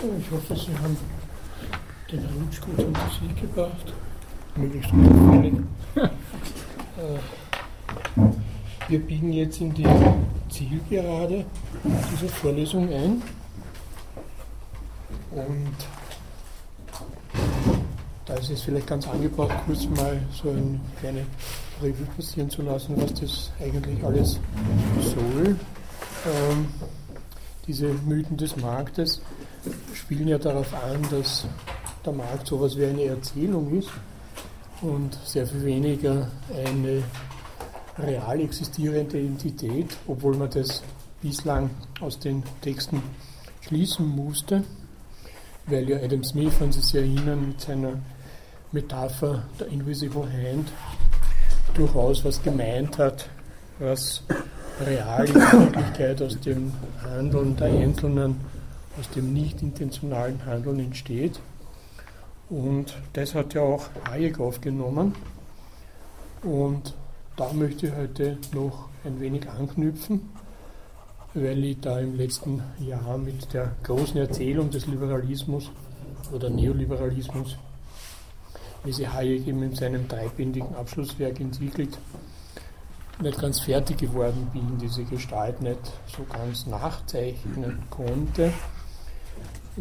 Ich hoffe, Sie haben den Rutsch gut unter sich gebracht. Möglichst unauffällig. Äh, wir biegen jetzt in die Zielgerade dieser Vorlesung ein. Und da ist es vielleicht ganz angebracht, kurz mal so eine kleine Revue passieren zu lassen, was das eigentlich alles soll. Ähm, diese Mythen des Marktes spielen ja darauf an, dass der Markt so etwas wie eine Erzählung ist und sehr viel weniger eine real existierende Entität, obwohl man das bislang aus den Texten schließen musste, weil ja Adam Smith, wenn Sie sich erinnern, mit seiner Metapher der Invisible Hand durchaus was gemeint hat, was real in Wirklichkeit aus dem Handeln der Einzelnen, aus dem nicht intentionalen Handeln entsteht. Und das hat ja auch Hayek aufgenommen. Und da möchte ich heute noch ein wenig anknüpfen, weil ich da im letzten Jahr mit der großen Erzählung des Liberalismus oder Neoliberalismus, wie sie Hayek eben in seinem dreibändigen Abschlusswerk entwickelt, nicht ganz fertig geworden bin, diese Gestalt nicht so ganz nachzeichnen konnte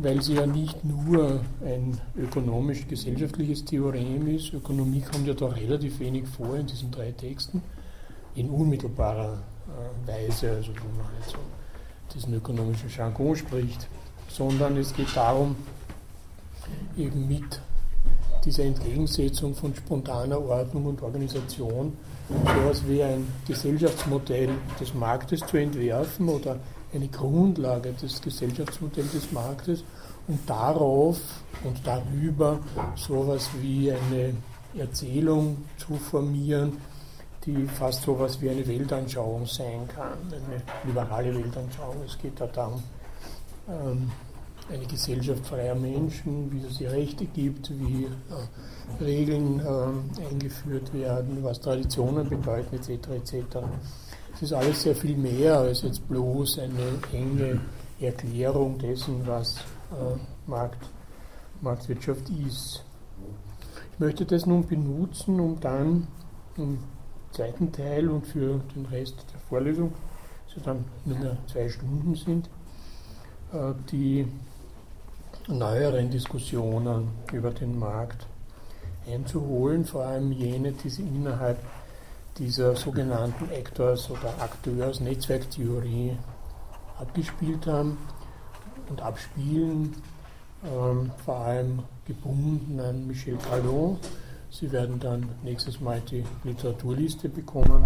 weil sie ja nicht nur ein ökonomisch-gesellschaftliches Theorem ist. Ökonomie kommt ja da relativ wenig vor in diesen drei Texten, in unmittelbarer äh, Weise, also wo man halt so diesen ökonomischen Jargon spricht, sondern es geht darum, eben mit dieser Entgegensetzung von spontaner Ordnung und Organisation so etwas wie ein Gesellschaftsmodell des Marktes zu entwerfen oder eine Grundlage des Gesellschaftsmodells des Marktes und darauf und darüber sowas wie eine Erzählung zu formieren, die fast sowas wie eine Weltanschauung sein kann, eine liberale Weltanschauung. Es geht da darum, ähm, eine Gesellschaft freier Menschen, wie es die Rechte gibt, wie äh, Regeln äh, eingeführt werden, was Traditionen bedeuten, etc. etc. Es ist alles sehr viel mehr als jetzt bloß eine enge Erklärung dessen, was äh, Markt, Marktwirtschaft ist. Ich möchte das nun benutzen, um dann im zweiten Teil und für den Rest der Vorlesung, also dann nur mehr zwei Stunden sind, äh, die neueren Diskussionen über den Markt einzuholen, vor allem jene, die sie innerhalb dieser sogenannten Actors- oder Akteurs-Netzwerktheorie abgespielt haben und abspielen, ähm, vor allem gebunden an Michel Callot. Sie werden dann nächstes Mal die Literaturliste bekommen.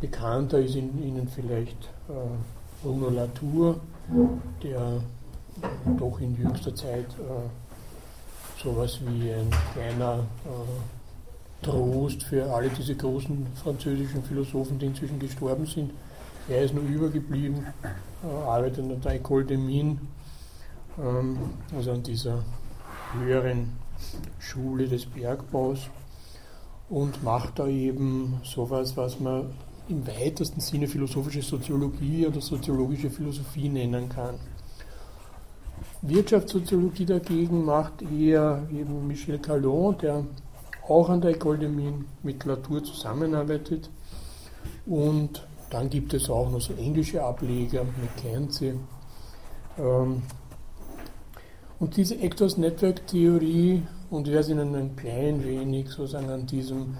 Bekannter ist Ihnen vielleicht äh, Bruno Latour, der doch in jüngster Zeit äh, sowas wie ein kleiner äh, Trost für alle diese großen französischen Philosophen, die inzwischen gestorben sind. Er ist nur übergeblieben, äh, arbeitet an der École de Mines, ähm, also an dieser höheren Schule des Bergbaus und macht da eben sowas, was man im weitesten Sinne philosophische Soziologie oder soziologische Philosophie nennen kann. Wirtschaftssoziologie dagegen macht eher eben Michel Callon, der auch an der École de Mines mit Latour zusammenarbeitet. Und dann gibt es auch noch so englische Ableger, McKenzie. Ähm, und diese Actors Network Theorie, und ich werde Ihnen ein klein wenig sozusagen an diesem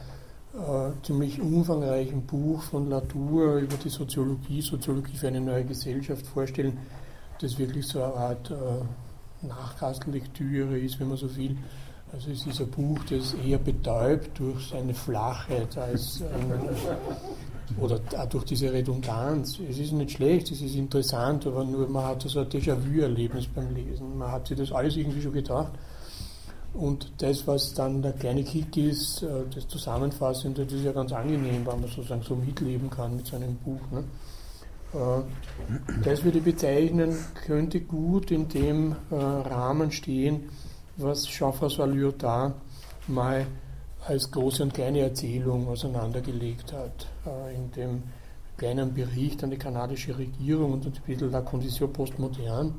äh, ziemlich umfangreichen Buch von Latour über die Soziologie, Soziologie für eine neue Gesellschaft vorstellen, das wirklich so eine Art äh, Nachkastenlektüre ist, wenn man so will, also es ist ein Buch, das eher betäubt durch seine Flachheit als ein, oder durch diese Redundanz. Es ist nicht schlecht, es ist interessant, aber nur man hat so ein Déjà-vu-Erlebnis beim Lesen. Man hat sich das alles irgendwie schon gedacht. Und das, was dann der kleine Kick ist, äh, das Zusammenfassende, das ist ja ganz angenehm, weil man sozusagen so mitleben kann mit so einem Buch. Ne? Äh, das würde ich bezeichnen, könnte gut in dem äh, Rahmen stehen, was Jean-François Lyotard mal als große und kleine Erzählung auseinandergelegt hat. Äh, in dem kleinen Bericht an die kanadische Regierung und ein bisschen La Condition Postmoderne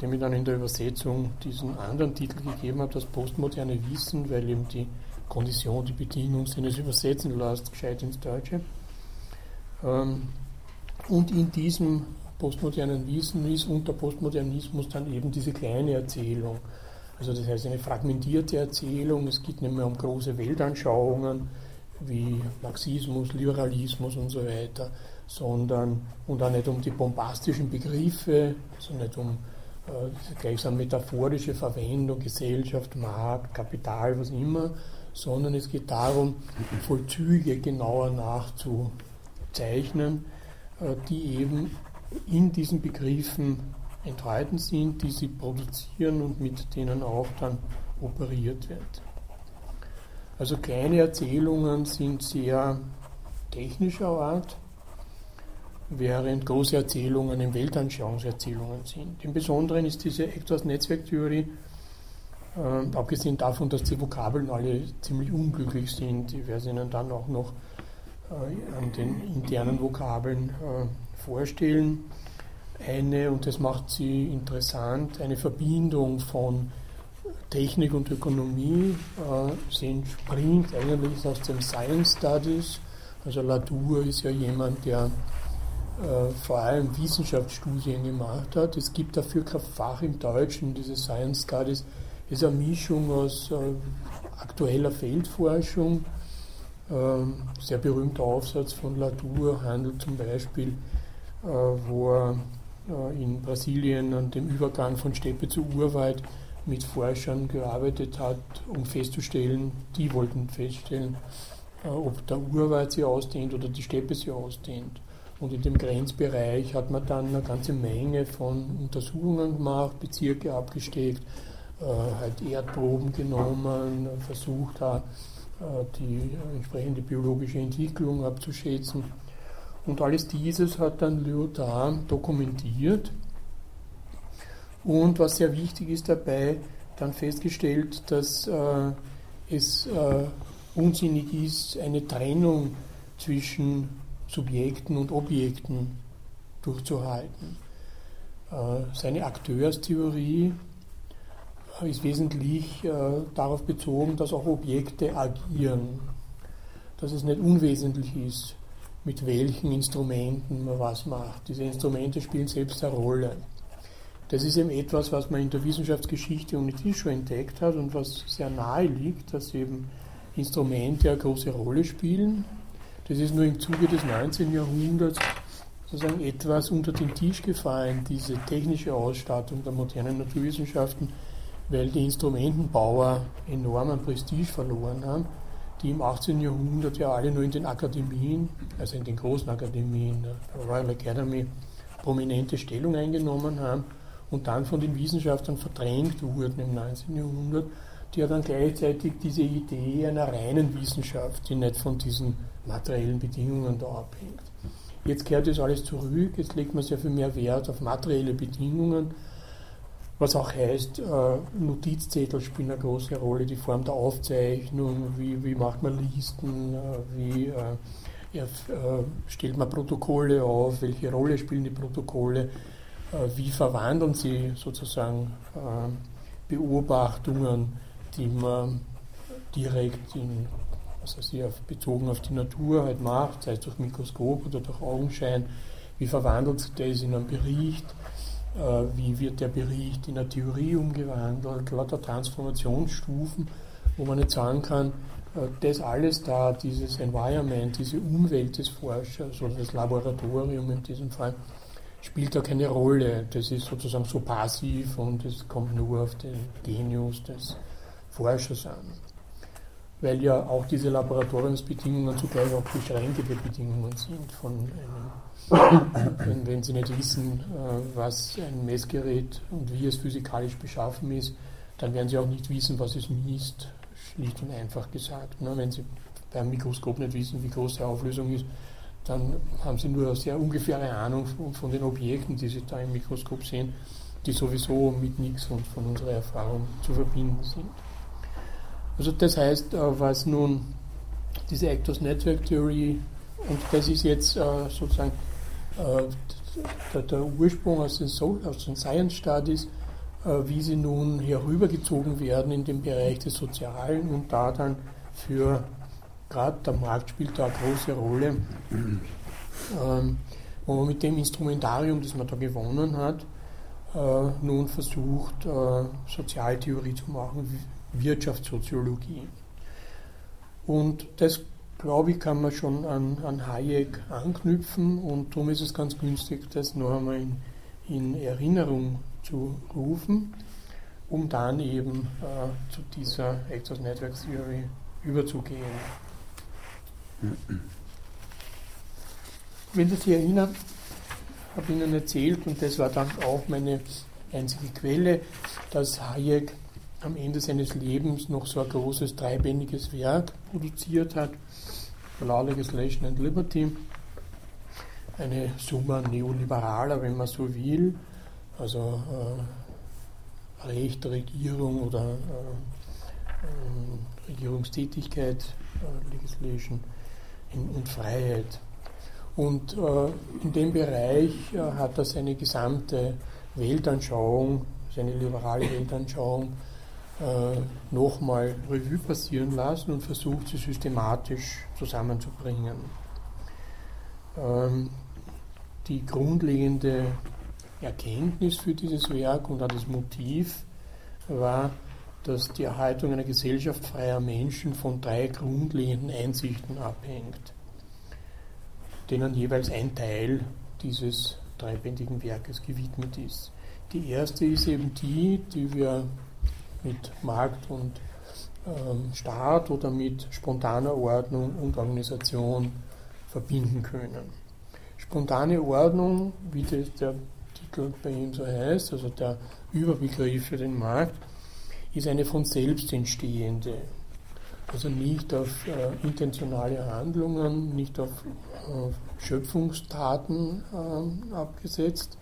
dem ich dann in der Übersetzung diesen anderen Titel gegeben habe, das postmoderne Wissen, weil eben die Kondition, die Bedingung sind es übersetzen lässt, gescheit ins Deutsche. Ähm, und in diesem postmodernen Wissen ist unter Postmodernismus dann eben diese kleine Erzählung. Also das heißt eine fragmentierte Erzählung, es geht nicht mehr um große Weltanschauungen wie Marxismus, Liberalismus und so weiter, sondern und auch nicht um die bombastischen Begriffe, also nicht um äh, gleichsam metaphorische Verwendung, Gesellschaft, Markt, Kapital, was immer, sondern es geht darum, Vollzüge genauer nachzuzeichnen, äh, die eben in diesen Begriffen enthalten sind, die sie produzieren und mit denen auch dann operiert wird. Also kleine Erzählungen sind sehr technischer Art, während große Erzählungen in Weltanschauungserzählungen sind. Im Besonderen ist diese Actors-Netzwerktheorie, äh, abgesehen davon, dass die Vokabeln alle ziemlich unglücklich sind, ich werde Ihnen dann auch noch äh, an den internen Vokabeln äh, vorstellen. Eine, und das macht sie interessant, eine Verbindung von Technik und Ökonomie. Äh, sie entspringt eigentlich aus dem Science Studies. Also Latour ist ja jemand, der äh, vor allem Wissenschaftsstudien gemacht hat. Es gibt dafür kein Fach im Deutschen, diese Science Studies ist eine Mischung aus äh, aktueller Feldforschung. Ähm, sehr berühmter Aufsatz von Latour handelt zum Beispiel, wo er in Brasilien an dem Übergang von Steppe zu Urwald mit Forschern gearbeitet hat, um festzustellen, die wollten feststellen, äh, ob der Urwald sich ausdehnt oder die Steppe sich ausdehnt. Und in dem Grenzbereich hat man dann eine ganze Menge von Untersuchungen gemacht, Bezirke abgesteckt, äh, halt Erdproben genommen, versucht hat, die entsprechende biologische Entwicklung abzuschätzen. Und alles dieses hat dann Lyotard dokumentiert. Und was sehr wichtig ist dabei, dann festgestellt, dass äh, es äh, unsinnig ist, eine Trennung zwischen Subjekten und Objekten durchzuhalten. Äh, seine Akteurstheorie ist wesentlich äh, darauf bezogen, dass auch Objekte agieren, dass es nicht unwesentlich ist, mit welchen Instrumenten man was macht. Diese Instrumente spielen selbst eine Rolle. Das ist eben etwas, was man in der Wissenschaftsgeschichte ohnehin schon entdeckt hat und was sehr nahe liegt, dass eben Instrumente eine große Rolle spielen. Das ist nur im Zuge des 19. Jahrhunderts sozusagen etwas unter den Tisch gefallen, diese technische Ausstattung der modernen Naturwissenschaften, weil die Instrumentenbauer enormen Prestige verloren haben die im 18. Jahrhundert ja alle nur in den Akademien, also in den großen Akademien, der Royal Academy, prominente Stellung eingenommen haben und dann von den Wissenschaftlern verdrängt wurden im 19. Jahrhundert, die ja dann gleichzeitig diese Idee einer reinen Wissenschaft, die nicht von diesen materiellen Bedingungen da abhängt. Jetzt kehrt das alles zurück, jetzt legt man sehr viel mehr Wert auf materielle Bedingungen, was auch heißt, äh, Notizzettel spielen eine große Rolle, die Form der Aufzeichnung, wie, wie macht man Listen, äh, wie äh, stellt man Protokolle auf, welche Rolle spielen die Protokolle, wie verwandeln sie sozusagen Beobachtungen, die man direkt in, was weiß ich, bezogen auf die Natur halt macht, sei es durch Mikroskop oder durch Augenschein, wie verwandelt sich das in einen Bericht wie wird der Bericht in der Theorie umgewandelt, lauter Transformationsstufen, wo man nicht sagen kann, äh, das alles da, dieses Environment, diese Umwelt des Forschers oder das Laboratorium in diesem Fall, spielt da keine Rolle. Das ist sozusagen so passiv und es kommt nur auf den Genius des Forschers an. Weil ja auch diese Laboratoriumsbedingungen zugleich auch beschränkte Bedingungen sind von einem wenn, wenn Sie nicht wissen, äh, was ein Messgerät und wie es physikalisch beschaffen ist, dann werden Sie auch nicht wissen, was es misst, schlicht und einfach gesagt. Ne? Wenn Sie beim Mikroskop nicht wissen, wie groß die Auflösung ist, dann haben Sie nur eine sehr ungefähre Ahnung von den Objekten, die Sie da im Mikroskop sehen, die sowieso mit nichts und von unserer Erfahrung zu verbinden sind. Also das heißt, äh, was nun diese Actors Network Theory, und das ist jetzt äh, sozusagen der, der, Ursprung aus den, aus den Science Studies, wie sie nun herübergezogen werden in den Bereich des Sozialen und da dann für gerade der Markt spielt da eine große Rolle, ähm, wo man mit dem Instrumentarium, das man da gewonnen hat, äh, nun versucht, äh, Sozialtheorie zu machen, Wirtschaftssoziologie. Und das, glaube ich, kann man schon an, an Hayek anknüpfen und darum ist es ganz günstig, das noch einmal in, in Erinnerung zu rufen, um dann eben äh, zu dieser Access Network Theory überzugehen. Wenn Sie sich erinnern, habe Ihnen erzählt, und das war dann auch meine einzige Quelle, dass Hayek am Ende seines Lebens noch so ein großes dreibändiges Werk produziert hat, Law, Legislation and Liberty, eine Summa neoliberaler, wenn man so will, also äh, Recht, Regierung oder äh, äh, Regierungstätigkeit, äh, Legislation und Freiheit. Und äh, in dem Bereich äh, hat er seine gesamte Weltanschauung, seine liberale Weltanschauung äh, nochmal Revue passieren lassen und versucht, sie systematisch zusammenzubringen. Ähm, die grundlegende Erkenntnis für dieses Werk und auch das Motiv war, dass die Erhaltung einer Gesellschaft freier Menschen von drei grundlegenden Einsichten abhängt denen jeweils ein Teil dieses dreibändigen Werkes gewidmet ist. Die erste ist eben die, die wir mit Markt und ähm, Staat oder mit spontaner Ordnung und Organisation verbinden können. Spontane Ordnung, wie der Titel bei ihm so heißt, also der Überbegriff für den Markt, ist eine von selbst entstehende, also nicht auf äh, intentionale Handlungen, nicht auf äh, Schöpfungstaten äh, abgesetzt,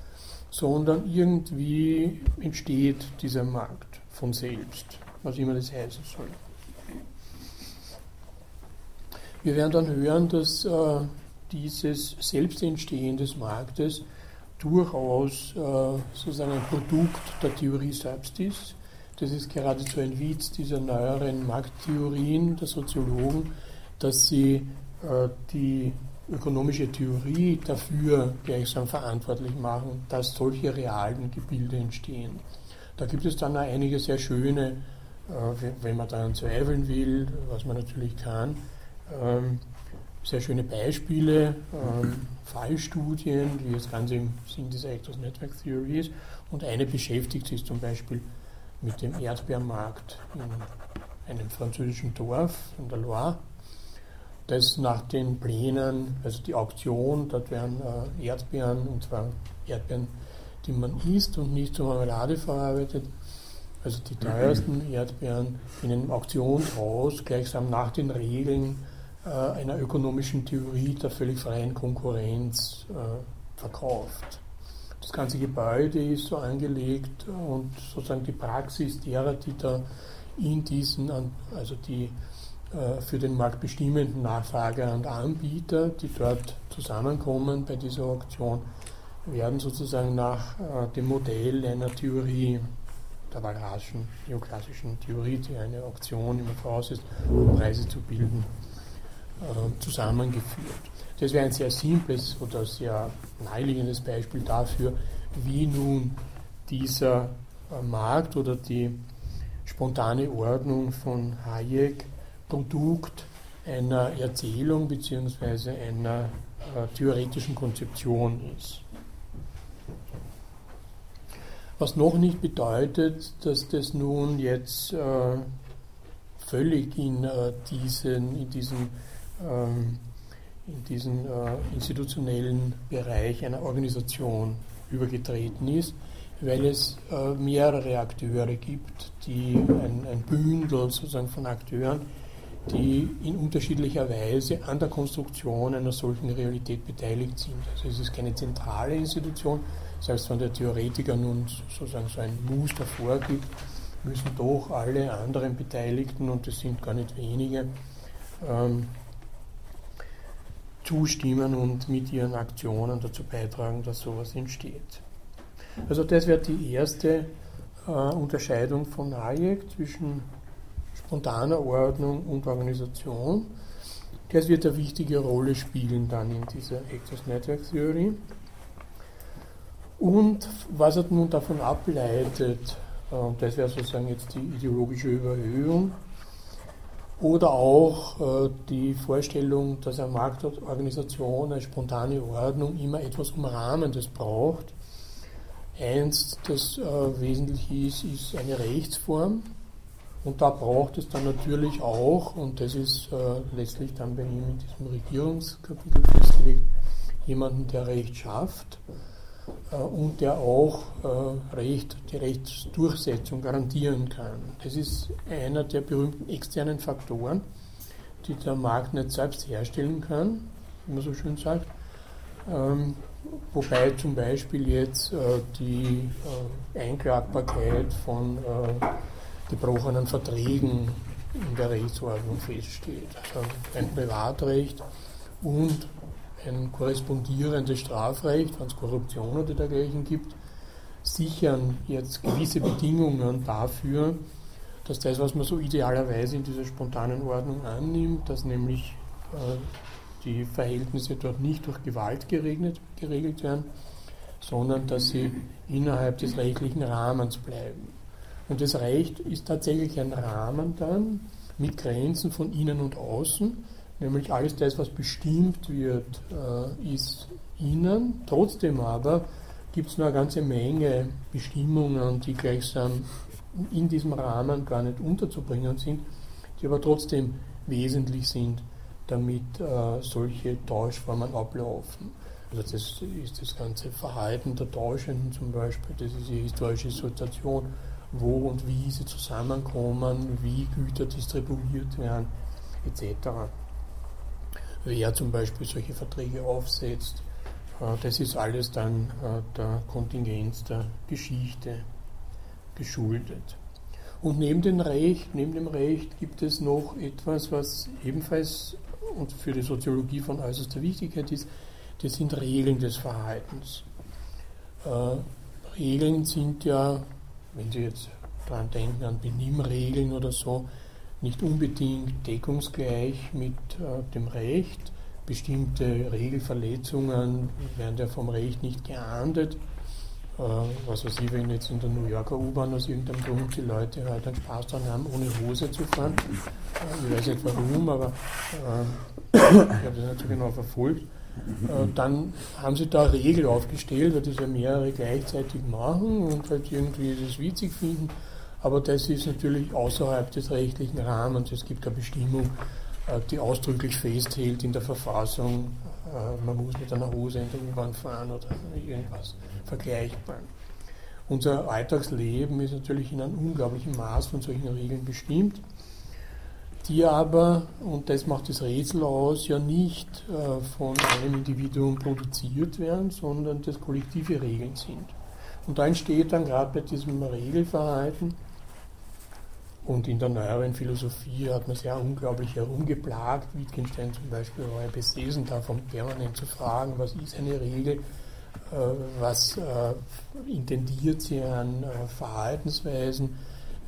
sondern irgendwie entsteht dieser Markt von selbst, was immer das heißen soll. Wir werden dann hören, dass äh, dieses Selbstentstehen des Marktes durchaus äh, sozusagen ein Produkt der Theorie selbst ist das ist geradezu ein Witz dieser neueren Markttheorien der Soziologen, dass sie äh, die ökonomische Theorie dafür gleichsam verantwortlich machen, dass solche realen Gebilde entstehen. Da gibt es dann auch einige sehr schöne, äh, wenn man daran zweifeln will, was man natürlich kann, ähm, sehr schöne Beispiele, ähm, Fallstudien, wie das Ganze im Sinn dieser Actors Network Theory ist. Und eine beschäftigt sich zum Beispiel mit dem Erdbeermarkt in einem französischen Dorf in der Loire. Das nach den Plänen, also die Auktion, dort werden äh, Erdbeeren, und zwar Erdbeeren, die man isst und nicht zur Marmelade verarbeitet, also die teuersten Erdbeeren in einem Auktionshaus gleichsam nach den Regeln äh, einer ökonomischen Theorie der völlig freien Konkurrenz äh, verkauft. Das ganze Gebäude ist so angelegt und sozusagen die Praxis derer, die da in diesen, also die äh, für den Markt bestimmenden Nachfrager und Anbieter, die dort zusammenkommen bei dieser Auktion, werden sozusagen nach äh, dem Modell einer Theorie, der Walraschen neoklassischen Theorie, die eine Auktion immer voraussetzt, um Preise zu bilden, äh, zusammengeführt. Das wäre ein sehr simples oder sehr naheliegendes Beispiel dafür, wie nun dieser äh, Markt oder die spontane Ordnung von Hayek Produkt einer Erzählung bzw. einer theoretischen Konzeption ist. Was noch nicht bedeutet, dass das nun jetzt äh, völlig in, äh, diesen, in diesem ähm, in diesen äh, institutionellen Bereich einer Organisation übergetreten ist, weil es äh, mehrere Akteure gibt, die ein, ein, Bündel sozusagen von Akteuren, die in unterschiedlicher Weise an der Konstruktion einer solchen Realität beteiligt sind. Also es ist keine zentrale Institution, selbst wenn der Theoretiker nun sozusagen so ein Muster vorgibt, müssen doch alle anderen Beteiligten, und das sind gar nicht wenige, ähm, zustimmen und mit ihren Aktionen dazu beitragen, dass sowas entsteht. Also das wäre die erste äh, Unterscheidung von Hayek zwischen spontaner Ordnung und Organisation. Das wird eine wichtige Rolle spielen dann in dieser Actors Network Theory. Und was er nun davon ableitet, äh, das wäre sozusagen jetzt die ideologische Überhöhung, oder auch äh, die Vorstellung, dass eine Marktorganisation, eine spontane Ordnung immer etwas Umrahmendes braucht. Eins, das äh, wesentlich ist, ist eine Rechtsform. Und da braucht es dann natürlich auch, und das ist letztlich dann bei ihm in diesem Regierungskapitel festgelegt, jemanden, der Recht schafft und der auch äh, Recht, die Rechtsdurchsetzung garantieren kann. Das ist einer der berühmten externen Faktoren, die der Markt nicht selbst herstellen kann, wie man so schön sagt. Ähm, wobei zum Beispiel jetzt äh, die Einklagbarkeit von gebrochenen Verträgen in der Rechtsordnung feststeht. Also ein Privatrecht und ein korrespondierendes Strafrecht, wenn es Korruption oder dergleichen gibt, sichern jetzt gewisse Bedingungen dafür, dass das, was man so idealerweise in dieser spontanen Ordnung annimmt, dass nämlich äh, die Verhältnisse dort nicht durch Gewalt geregelt, geregelt werden, sondern dass sie innerhalb des rechtlichen Rahmens bleiben. Und das Recht ist tatsächlich ein Rahmen dann mit Grenzen von innen und außen, Nämlich alles das, was bestimmt wird, äh, ist innen. Trotzdem aber gibt es noch eine ganze Menge Bestimmungen, die gleichsam in diesem Rahmen gar nicht unterzubringen sind, die aber trotzdem wesentlich sind, damit äh, solche Tauschformen ablaufen. Also das ist das ganze Verhalten der Tauschenden zum Beispiel, das ist die historische Situation, wo und wie sie zusammenkommen, wie Güter distribuiert werden, etc wer zum Beispiel solche Verträge aufsetzt. Äh, das ist alles dann äh, der Kontingenz der Geschichte geschuldet. Und neben dem Recht, neben dem Recht gibt es noch etwas, was ebenfalls und für die Soziologie von äußerster Wichtigkeit ist, das sind Regeln des Verhaltens. Äh, Regeln sind ja, wenn Sie jetzt daran denken, an Benimmregeln oder so, nicht unbedingt deckungsgleich mit äh, dem Recht. Bestimmte Regelverletzungen werden ja vom Recht nicht geahndet. Äh, was weiß ich, wenn jetzt in der New Yorker U-Bahn aus irgendeinem Grund die Leute halt einen Spaß daran haben, ohne Hose zu fahren. Äh, ich weiß nicht warum, aber äh, ich habe das nicht so genau verfolgt. Äh, dann haben sie da eine Regel aufgestellt, weil das ja mehrere gleichzeitig machen und halt irgendwie das witzig finden. Aber das ist natürlich außerhalb des rechtlichen Rahmens. Es gibt eine Bestimmung, äh, die ausdrücklich festhält in der Verfassung, äh, man muss mit einer Hose in der U-Bahn fahren oder irgendwas vergleichbar. Unser Alltagsleben ist natürlich in einem unglaublichen Maß von solchen Regeln bestimmt, die aber, und das macht das Rätsel aus, ja nicht äh, von einem Individuum produziert werden, sondern das kollektive Regeln sind. Und da entsteht dann gerade bei diesem Regelverhalten und in der neueren Philosophie hat man sehr unglaublich herumgeplagt. Wittgenstein zum Beispiel war ja besessen davon, permanent zu fragen, was ist eine Regel, äh, was äh, intendiert sie an äh, Verhaltensweisen.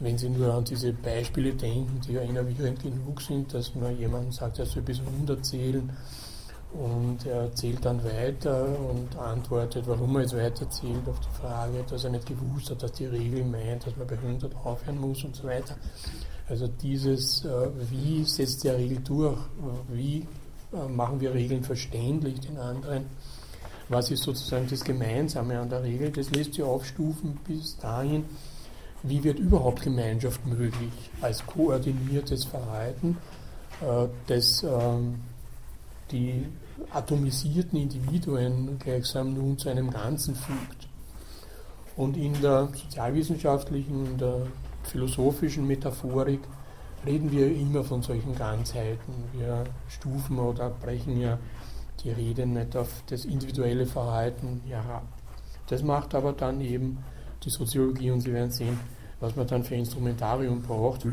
Wenn Sie nur an diese Beispiele denken, die ja innerwirrend genug sind, dass man jemandem sagt, er soll bis 100 zählen und er erzählt dann weiter und antwortet, warum er jetzt weiterzählt auf die Frage, dass er nicht gewusst hat, dass die Regel meint, dass man bei 100 aufhören muss und so weiter. Also dieses, äh, wie setzt der Regel durch, wie äh, machen wir Regeln verständlich den anderen, was ist sozusagen das Gemeinsame an der Regel, das lässt sich aufstufen bis dahin, wie wird überhaupt Gemeinschaft möglich als koordiniertes Verhalten, äh, das ähm, die atomisierten Individuen gleichsam nun zu einem Ganzen fügt. Und in der sozialwissenschaftlichen, in der philosophischen Metaphorik reden wir immer von solchen Ganzheiten. Wir stufen oder brechen ja die Rede nicht auf das individuelle Verhalten herab. Das macht aber dann eben die Soziologie und Sie werden sehen, was man dann für Instrumentarium braucht,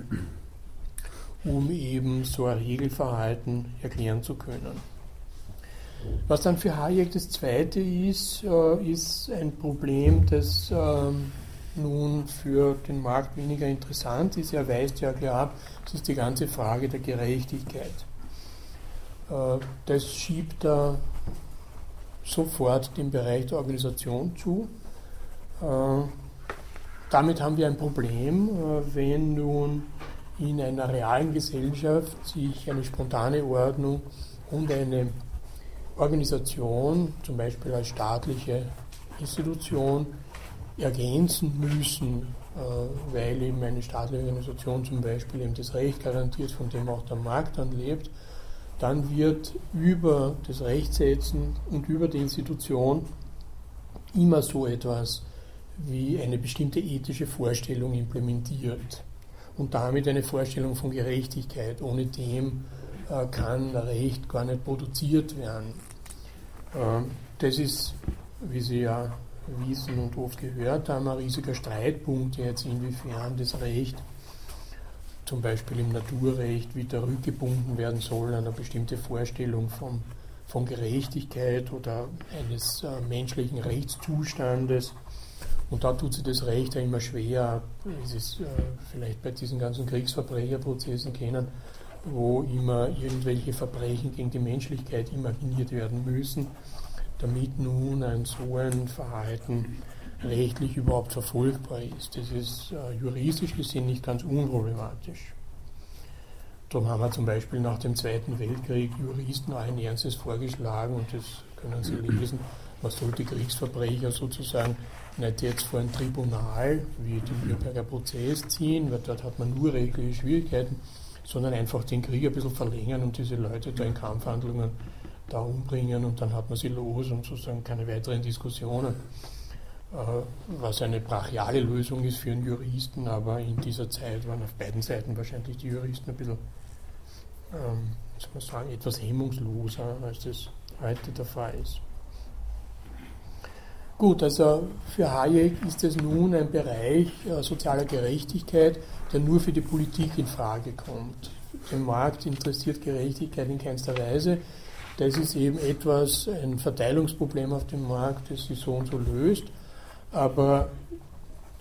um eben so ein Regelverhalten erklären zu können. Was dann für Hayek das zweite ist, äh, ist ein Problem, das ähm, nun für den Markt weniger interessant ist. Er weist ja klar ab, es ist die ganze Frage der Gerechtigkeit. Äh, das schiebt er sofort den Bereich der Organisation zu. Äh, damit haben wir ein Problem, äh, wenn nun in einer realen Gesellschaft sich eine spontane Ordnung und eine Organisation, zum Beispiel als staatliche Institution, ergänzen müssen, äh, weil eben eine staatliche Organisation zum Beispiel eben das Recht garantiert, von dem auch der Markt dann lebt, dann wird über das Rechtsetzen und über die Institution immer so etwas wie eine bestimmte ethische Vorstellung implementiert und damit eine Vorstellung von Gerechtigkeit. Ohne dem äh, kann Recht gar nicht produziert werden. Äh, das ist, wie Sie ja wissen und oft gehört haben, ein riesiger Streitpunkt jetzt, inwiefern das Recht zum Beispiel im Naturrecht wieder rückgebunden werden soll an eine bestimmte Vorstellung von, von Gerechtigkeit oder eines äh, menschlichen Rechtszustandes. Und da tut sich das Recht ja immer schwer, wie Sie es äh, vielleicht bei diesen ganzen Kriegsverbrecherprozessen kennen, wo immer irgendwelche Verbrechen gegen die Menschlichkeit imaginiert werden müssen, damit nun ein so ein Verhalten rechtlich überhaupt verfolgbar ist. Das ist äh, juristisch gesehen nicht ganz unproblematisch. Darum haben wir zum Beispiel nach dem Zweiten Weltkrieg Juristen allen Ernstes vorgeschlagen, und das können Sie lesen, man sollte Kriegsverbrecher sozusagen nicht jetzt vor ein Tribunal wie den Nürnberger Prozess ziehen, weil dort hat man nur rechtliche Schwierigkeiten, sondern einfach den Krieg ein bisschen verlängern und diese Leute da in Kampfhandlungen da umbringen und dann hat man sie los und sozusagen keine weiteren Diskussionen. Äh, was eine brachiale Lösung ist für einen Juristen, aber in dieser Zeit waren auf beiden Seiten wahrscheinlich die Juristen ein bisschen, ähm, soll man sagen, etwas hemmungsloser, als das heute der Fall ist. Gut, also für Hayek ist es nun ein Bereich äh, sozialer Gerechtigkeit, der nur für die Politik in Frage kommt. Den Markt interessiert Gerechtigkeit in keinster Weise. Das ist eben etwas, ein Verteilungsproblem auf dem Markt, das sich so und so löst aber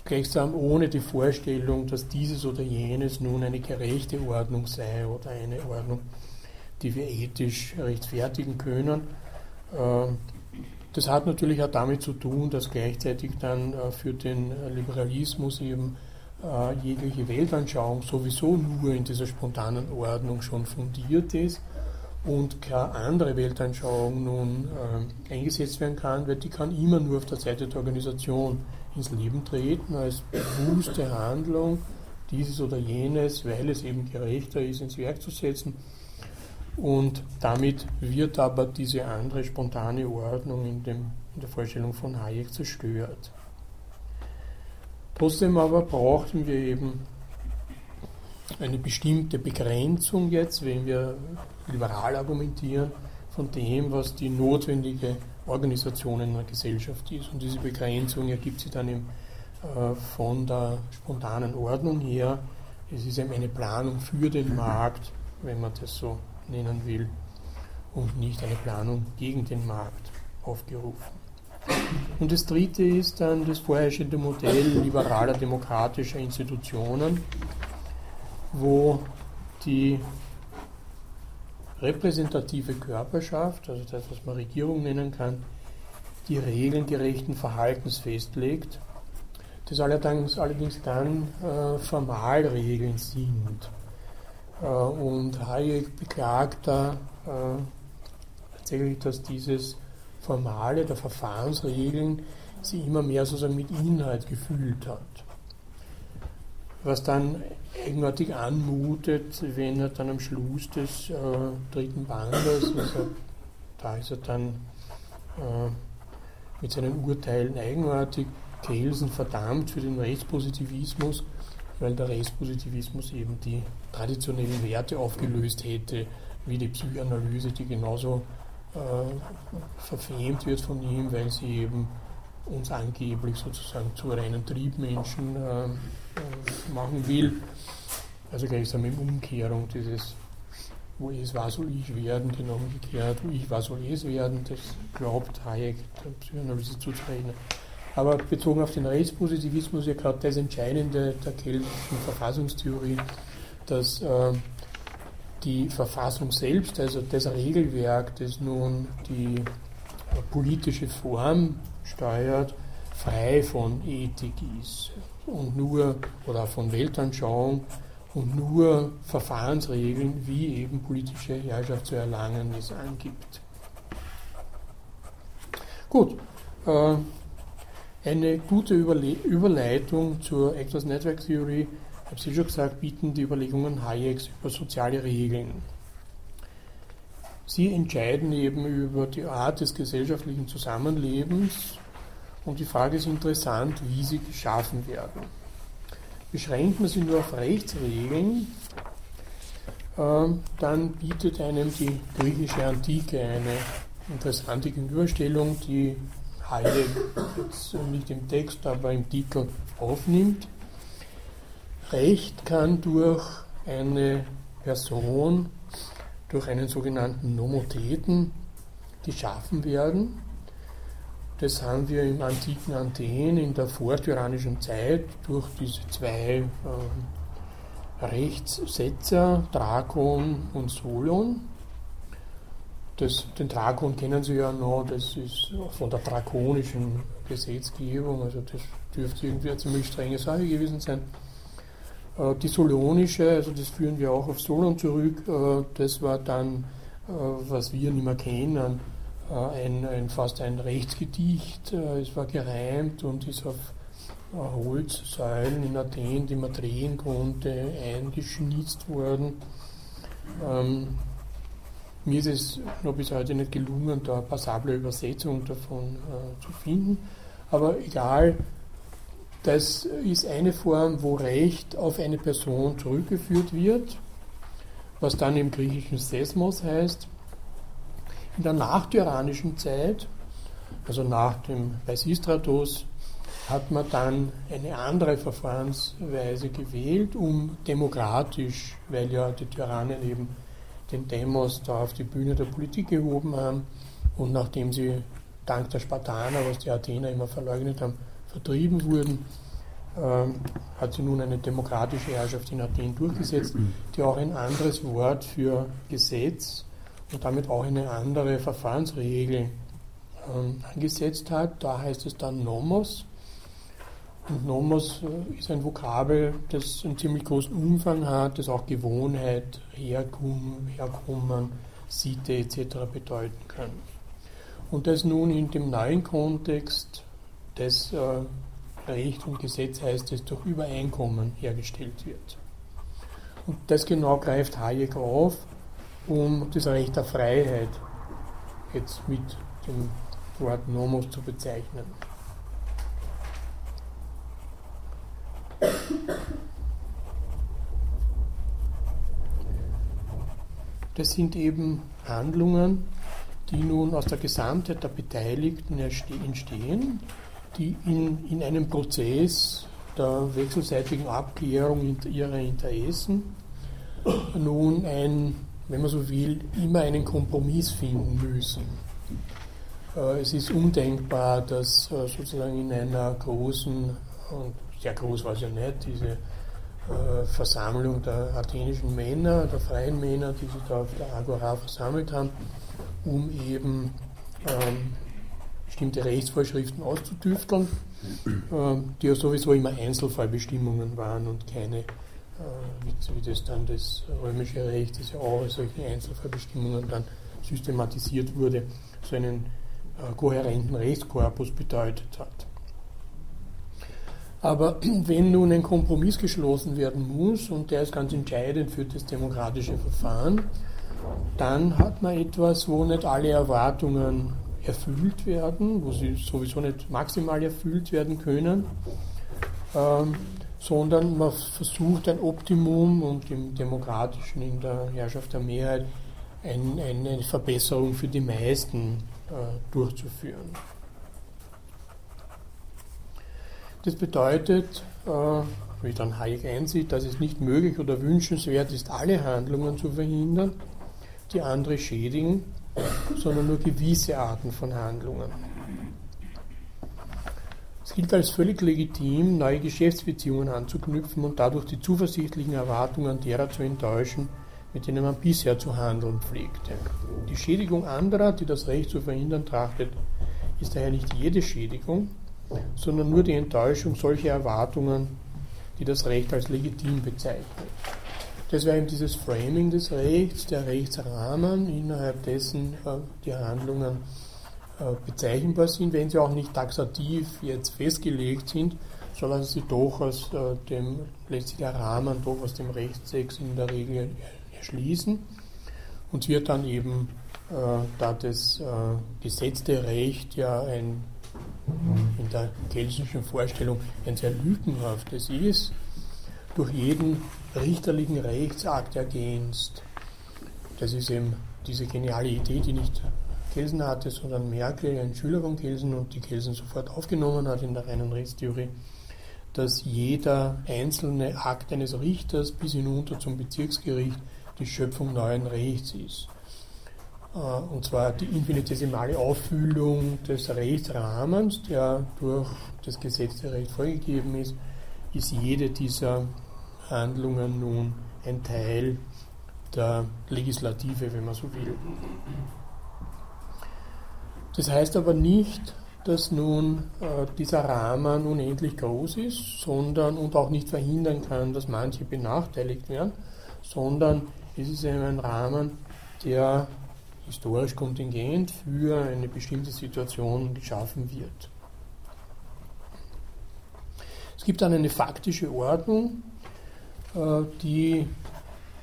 gleichsam ohne die Vorstellung, dass dieses oder jenes nun eine gerechte Ordnung sei oder eine Ordnung, die wir ethisch rechtfertigen können. Ähm, das hat natürlich auch damit zu tun, dass gleichzeitig dann äh, für den Liberalismus eben äh, jegliche Weltanschauung sowieso nur in dieser spontanen Ordnung schon fundiert ist und keine andere Weltanschauung nun äh, eingesetzt werden kann, weil die kann immer nur auf der Seite der Organisation ins Leben treten, als bewusste Handlung, dieses oder jenes, weil es eben gerechter ist, ins Werk zu setzen. Und damit wird aber diese andere spontane Ordnung in, dem, in der Vorstellung von Hayek zerstört. Trotzdem aber brauchten wir eben eine bestimmte Begrenzung jetzt, wenn wir liberal argumentieren, von dem, was die notwendige Organisation in einer Gesellschaft ist. Und diese Begrenzung ergibt sich dann eben äh, von der spontanen Ordnung her. Es ist eben eine Planung für den Markt, wenn man das so nennen will, und nicht eine Planung gegen den Markt aufgerufen. Und das dritte ist dann das vorherrschende Modell liberaler demokratischer Institutionen, wo die repräsentative Körperschaft, also das, was man Regierung nennen kann, die Regeln gerechten Verhaltens festlegt, das allerdings, allerdings dann äh, Formalregeln sind. Äh, und Hayek beklagt da äh, tatsächlich, dass dieses Formale der Verfahrensregeln sie immer mehr sozusagen mit Inhalt gefüllt hat. Was dann eigenartig anmutet, wenn er dann am Schluss des äh, dritten Bandes, also da ist er dann äh, mit seinen Urteilen eigenartig, Kelsen verdammt für den Rechtspositivismus, weil der Rechtspositivismus eben die traditionellen Werte aufgelöst hätte, wie die Psychoanalyse, die genauso äh, verfemt wird von ihm, weil sie eben uns angeblich sozusagen zu reinen Triebmenschen äh, äh, machen will. Also gleichsam in Umkehrung dieses, wo es war, soll ich werden, genau umgekehrt, wo ich war, soll es werden, das glaubt Hayek der Psychoanalyse zuzurechnen. Aber bezogen auf den Rechtspositivismus ja gerade das Entscheidende der keltischen Verfassungstheorie, dass äh, die Verfassung selbst, also das Regelwerk, das nun die politische Form steuert, frei von Ethik ist und nur oder von Weltanschauung und nur Verfahrensregeln, wie eben politische Herrschaft zu erlangen es angibt. Gut, äh, eine gute Überle Überleitung zur Actors Network Theory, ich habe Sie schon gesagt, bieten die Überlegungen Hayeks über soziale Regeln. Sie entscheiden eben über die Art des gesellschaftlichen Zusammenlebens und die Frage ist interessant, wie sie geschaffen werden. Beschränkt man sie nur auf Rechtsregeln, äh, dann bietet einem die griechische Antike eine interessante Gegenüberstellung, die Heide jetzt nicht im Text, aber im Titel aufnimmt. Recht kann durch eine Person, durch einen sogenannten Nomotheten geschaffen werden. Das haben wir im antiken Athen in der vortyrannischen Zeit durch diese zwei äh, Rechtssetzer, Drakon und Solon. Das, den Drakon kennen Sie ja noch, das ist von der drakonischen Gesetzgebung, also das dürfte irgendwie eine ziemlich strenge Sache gewesen sein. Äh, die solonische, also das führen wir auch auf Solon zurück, äh, das war dann, äh, was wir nicht mehr kennen, ein, ein, fast ein Rechtsgedicht. Es war gereimt und ist auf Holzsäulen in Athen, die man drehen konnte, eingeschnitzt worden. Mir ist es noch bis heute nicht gelungen, da eine passable Übersetzung davon äh, zu finden. Aber egal, das ist eine Form, wo Recht auf eine Person zurückgeführt wird, was dann im griechischen Sesmos heißt. In der nachtyrannischen Zeit, also nach dem Peisistratos, hat man dann eine andere Verfahrensweise gewählt, um demokratisch, weil ja die Tyrannen eben den Demos da auf die Bühne der Politik gehoben haben und nachdem sie dank der Spartaner, was die Athener immer verleugnet haben, vertrieben wurden, ähm, hat sie nun eine demokratische Herrschaft in Athen durchgesetzt, die auch ein anderes Wort für Gesetz und damit auch eine andere Verfahrensregel ähm, angesetzt hat. Da heißt es dann Nomos und Nomos äh, ist ein Vokabel, das einen ziemlich großen Umfang hat, das auch Gewohnheit, Herkommen, Herkommen Sitte etc. bedeuten kann. Und das nun in dem neuen Kontext des äh, Recht und Gesetz heißt, das durch Übereinkommen hergestellt wird. Und das genau greift Hayek auf, um das Recht der Freiheit jetzt mit dem Wort Nomos zu bezeichnen. Das sind eben Handlungen, die nun aus der Gesamtheit der Beteiligten entstehen, die in, in einem Prozess der wechselseitigen Abklärung ihrer Interessen nun ein, wenn man so will, immer einen Kompromiss finden müssen. Äh, es ist undenkbar, dass äh, sozusagen in einer großen, und sehr groß war es ja nicht, diese äh, Versammlung der athenischen Männer, der freien Männer, die sich da auf der Agora versammelt haben, um eben ähm, bestimmte Rechtsvorschriften auszutüfteln, ähm, die ja sowieso immer Einzelfallbestimmungen waren und keine, äh, wie, wie, das dann das römische Recht, das ja auch als solche Einzelfallbestimmungen dann systematisiert wurde, so einen äh, kohärenten Rechtskorpus bedeutet hat. Aber wenn nun ein Kompromiss geschlossen werden muss, und der ist ganz entscheidend für das demokratische Verfahren, dann hat man etwas, wo nicht alle Erwartungen erfüllt werden, wo sie sowieso nicht maximal erfüllt werden können, ähm, sondern man versucht ein Optimum und im demokratischen, in der Herrschaft der Mehrheit, ein, eine Verbesserung für die meisten äh, durchzuführen. Das bedeutet, äh, wie dann Hayek einsieht, dass es nicht möglich oder wünschenswert ist, alle Handlungen zu verhindern, die andere schädigen, sondern nur gewisse Arten von Handlungen. gilt als völlig legitim, neue Geschäftsbeziehungen anzuknüpfen und dadurch die zuversichtlichen Erwartungen derer zu enttäuschen, mit denen man bisher zu handeln pflegte. Die Schädigung anderer, die das Recht zu verhindern trachtet, ist daher nicht jede Schädigung, sondern nur die Enttäuschung solcher Erwartungen, die das Recht als legitim bezeichnet. Das wäre eben dieses Framing des Rechts, der Rechtsrahmen, innerhalb dessen äh, die Handlungen äh, bezeichnbar sind, wenn sie auch nicht taxativ jetzt festgelegt sind, so lassen sie doch aus äh, dem, letztlich der Rahmen doch aus dem Rechtstext in der Regel erschließen und wird dann eben, da das gesetzte Recht ja ein in der keltischen Vorstellung ein sehr lückenhaftes ist, durch jeden richterlichen Rechtsakt ergänzt. Das ist eben diese geniale Idee, die nicht Kelsen hatte, sondern Merkel, ein Schüler von Kelsen und die Kelsen sofort aufgenommen hat in der reinen Rechtstheorie, dass jeder einzelne Akt eines Richters bis hinunter zum Bezirksgericht die Schöpfung neuen Rechts ist. Äh, und zwar die infinitesimale Auffüllung des Rechtsrahmens, der durch das gesetzte Recht vorgegeben ist, ist jede dieser Handlungen nun ein Teil der Legislative, wenn man so will. Das heißt aber nicht, dass nun äh, dieser Rahmen unendlich groß ist, sondern und auch nicht verhindern kann, dass manche benachteiligt werden, sondern es ist ein Rahmen, der historisch kontingent für eine bestimmte Situation geschaffen wird. Es gibt dann eine faktische Ordnung, äh, die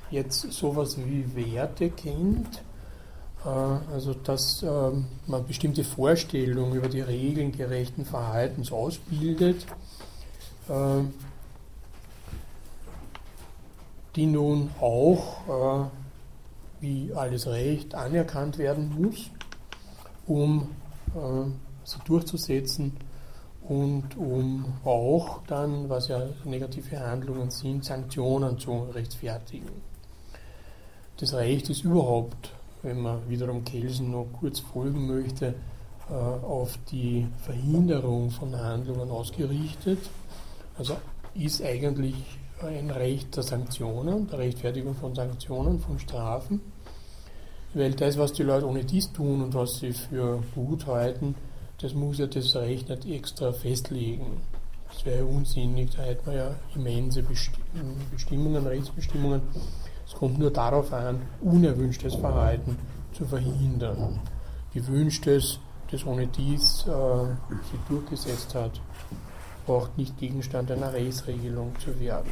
jetzt sowas wie Werte kennt, äh, also dass ähm, man bestimmte Vorstellungen über die Regeln gerechten Verhaltens ausbildet, äh, die nun auch wie alles Recht anerkannt werden muss, um sie durchzusetzen und um auch dann, was ja negative Handlungen sind, Sanktionen zu rechtfertigen. Das Recht ist überhaupt, wenn man wiederum Kelsen noch kurz folgen möchte, äh, auf die Verhinderung von Handlungen ausgerichtet. Also ist eigentlich ein Recht der Sanktionen, der Rechtfertigung von Sanktionen, von Strafen. Weil das, was die Leute ohne dies tun und was sie für gut halten, das muss ja das Recht nicht extra festlegen. Das wäre unsinnig, da hätte man ja immense Bestimmungen, Rechtsbestimmungen. Es kommt nur darauf an, unerwünschtes Verhalten zu verhindern. Gewünschtes, das ohne dies äh, sich durchgesetzt hat, braucht nicht Gegenstand einer Rechtsregelung zu werden.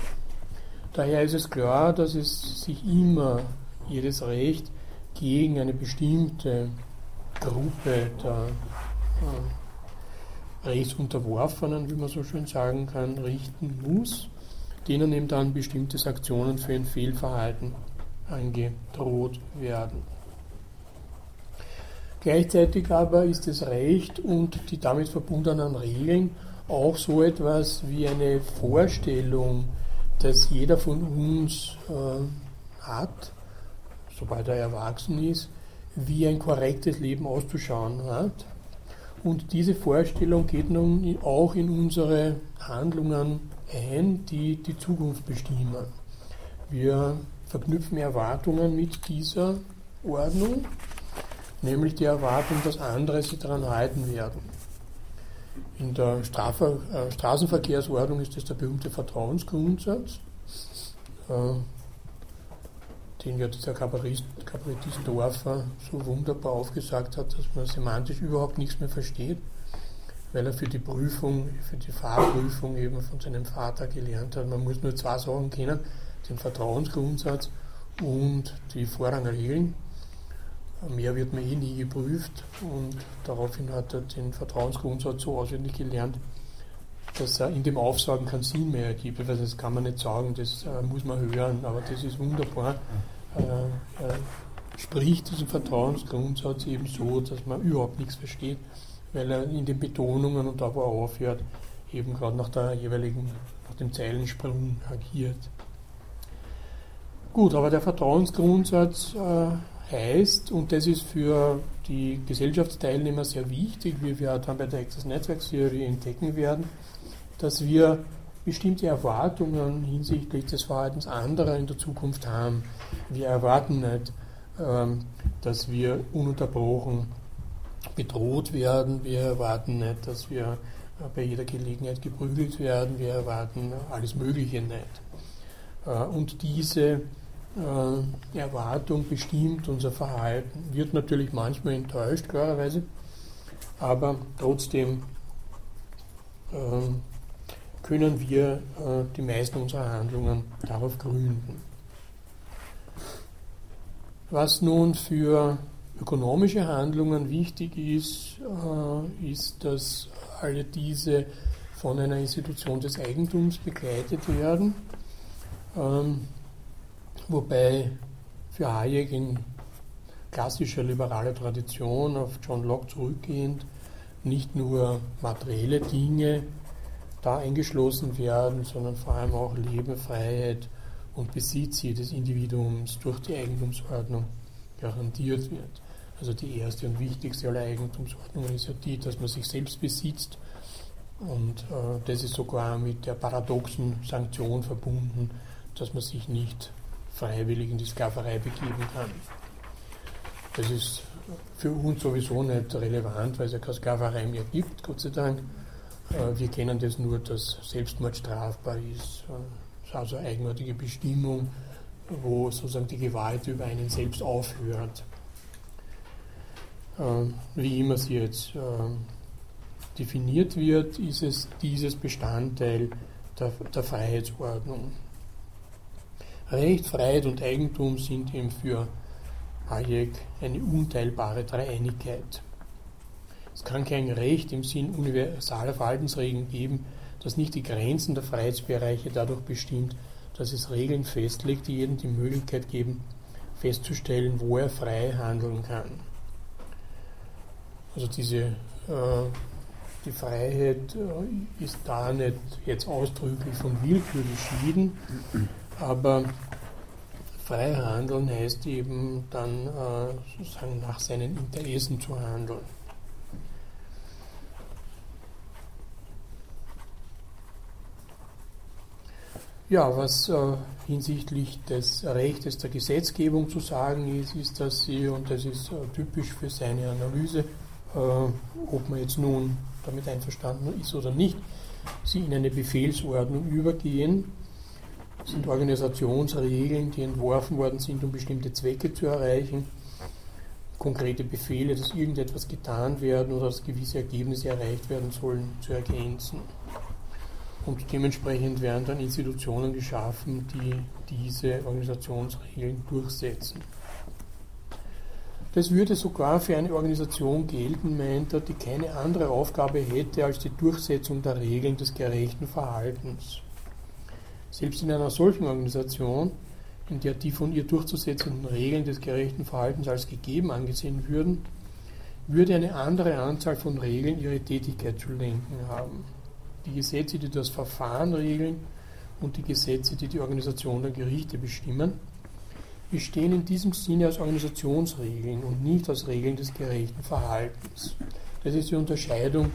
Daher ist es klar, dass es sich immer jedes Recht gegen eine bestimmte Gruppe der äh, Rechtsunterworfenen, wie man so schön sagen kann, richten muss, denen eben dann bestimmte Sanktionen für ein Fehlverhalten angedroht werden. Gleichzeitig aber ist das Recht und die damit verbundenen Regeln auch so etwas wie eine Vorstellung, dass jeder von uns äh, hat, sobald er erwachsen ist, wie ein korrektes Leben auszuschauen hat und diese Vorstellung geht nun auch in unsere Handlungen ein, die die Zukunft bestimmen. Wir verknüpfen Erwartungen mit dieser Ordnung, nämlich die Erwartung, dass andere sich daran halten werden. In der Strafe, äh, Straßenverkehrsordnung ist das der berühmte Vertrauensgrundsatz. Äh, den ja dieser Kabarettist Dorfer so wunderbar aufgesagt hat, dass man semantisch überhaupt nichts mehr versteht, weil er für die Prüfung, für die Fahrprüfung eben von seinem Vater gelernt hat. Man muss nur zwei Sachen kennen, den Vertrauensgrundsatz und die Vorrangregeln. Mehr wird man eh nie geprüft und daraufhin hat er den Vertrauensgrundsatz so auswendig gelernt, dass er in dem Aufsagen keinen Sinn mehr ergibt. Also das kann man nicht sagen, das äh, muss man hören, aber das ist wunderbar. Äh, äh, spricht diesen Vertrauensgrundsatz eben so, dass man überhaupt nichts versteht, weil er in den Betonungen und da, wo er aufhört, eben gerade nach der jeweiligen, nach dem Zeilensprung agiert. Gut, aber der Vertrauensgrundsatz äh, heißt, und das ist für die Gesellschaftsteilnehmer sehr wichtig, wie wir dann bei der Access Netzwerkstheorie entdecken werden, dass wir bestimmte Erwartungen hinsichtlich des Verhaltens anderer in der Zukunft haben. Wir erwarten nicht, ähm, dass wir ununterbrochen bedroht werden, wir erwarten nicht, dass wir äh, bei jeder Gelegenheit geprügelt werden, wir erwarten alles Mögliche nicht. Äh, und diese Erwartung bestimmt unser Verhalten, wird natürlich manchmal enttäuscht, klarerweise, aber trotzdem ähm, können wir die meisten unserer Handlungen darauf gründen. Was nun für ökonomische Handlungen wichtig ist, ist, dass alle diese von einer Institution des Eigentums begleitet werden. Wobei für Hayek in klassischer liberaler Tradition auf John Locke zurückgehend nicht nur materielle Dinge da eingeschlossen werden, sondern vor allem auch Leben, Freiheit und Besitz jedes Individuums durch die Eigentumsordnung garantiert wird. Also die erste und wichtigste aller Eigentumsordnungen ist ja die, dass man sich selbst besitzt. Und äh, das ist sogar mit der paradoxen Sanktion verbunden, dass man sich nicht freiwillig in die Sklaverei begeben kann. Das ist für uns sowieso nicht relevant, weil es ja keine Sklaverei mehr gibt, Gott sei Dank. Äh, wir kennen das nur, dass Selbstmord strafbar ist. Das ist also eine eigenartige Bestimmung, wo sozusagen die Gewalt über einen selbst aufhört. Äh, wie immer sie jetzt definiert wird, ist es dieses Bestandteil der, der Freiheitsordnung. Recht, Freiheit und Eigentum sind eben für Hayek eine unteilbare Dreieinigkeit. Es kann kein Recht im Sinn universaler Verhaltensregeln geben, das nicht die Grenzen der Freiheitsbereiche dadurch bestimmt, dass es Regeln festlegt, die jedem die Möglichkeit geben, festzustellen, wo er frei handeln kann. Also diese, äh, die Freiheit äh, ist da nicht jetzt ausdrücklich von Willkür geschieden, aber frei handeln heißt eben dann äh, sozusagen nach seinen Interessen zu handeln. Ja, was äh, hinsichtlich des Rechtes der Gesetzgebung zu sagen ist, ist, dass sie, und das ist äh, typisch für seine Analyse, äh, ob man jetzt nun damit einverstanden ist oder nicht, sie in eine Befehlsordnung übergehen sind Organisationsregeln, die entworfen worden sind, um bestimmte Zwecke zu erreichen. Konkrete Befehle, dass irgendetwas getan werden oder dass gewisse Ergebnisse erreicht werden sollen, zu ergänzen. Und dementsprechend werden dann Institutionen geschaffen, die diese Organisationsregeln durchsetzen. Das würde sogar für eine Organisation gelten, meint er, die keine andere Aufgabe hätte als die Durchsetzung der Regeln des gerechten Verhaltens. Selbst in einer solchen Organisation, in der die von ihr durchzusetzenden Regeln des gerechten Verhaltens als gegeben angesehen würden, würde eine andere Anzahl von Regeln ihre Tätigkeit zu lenken haben. Die Gesetze, die das Verfahren regeln und die Gesetze, die die Organisation der Gerichte bestimmen, bestehen in diesem Sinne als Organisationsregeln und nicht als Regeln des gerechten Verhaltens. Das ist die Unterscheidung,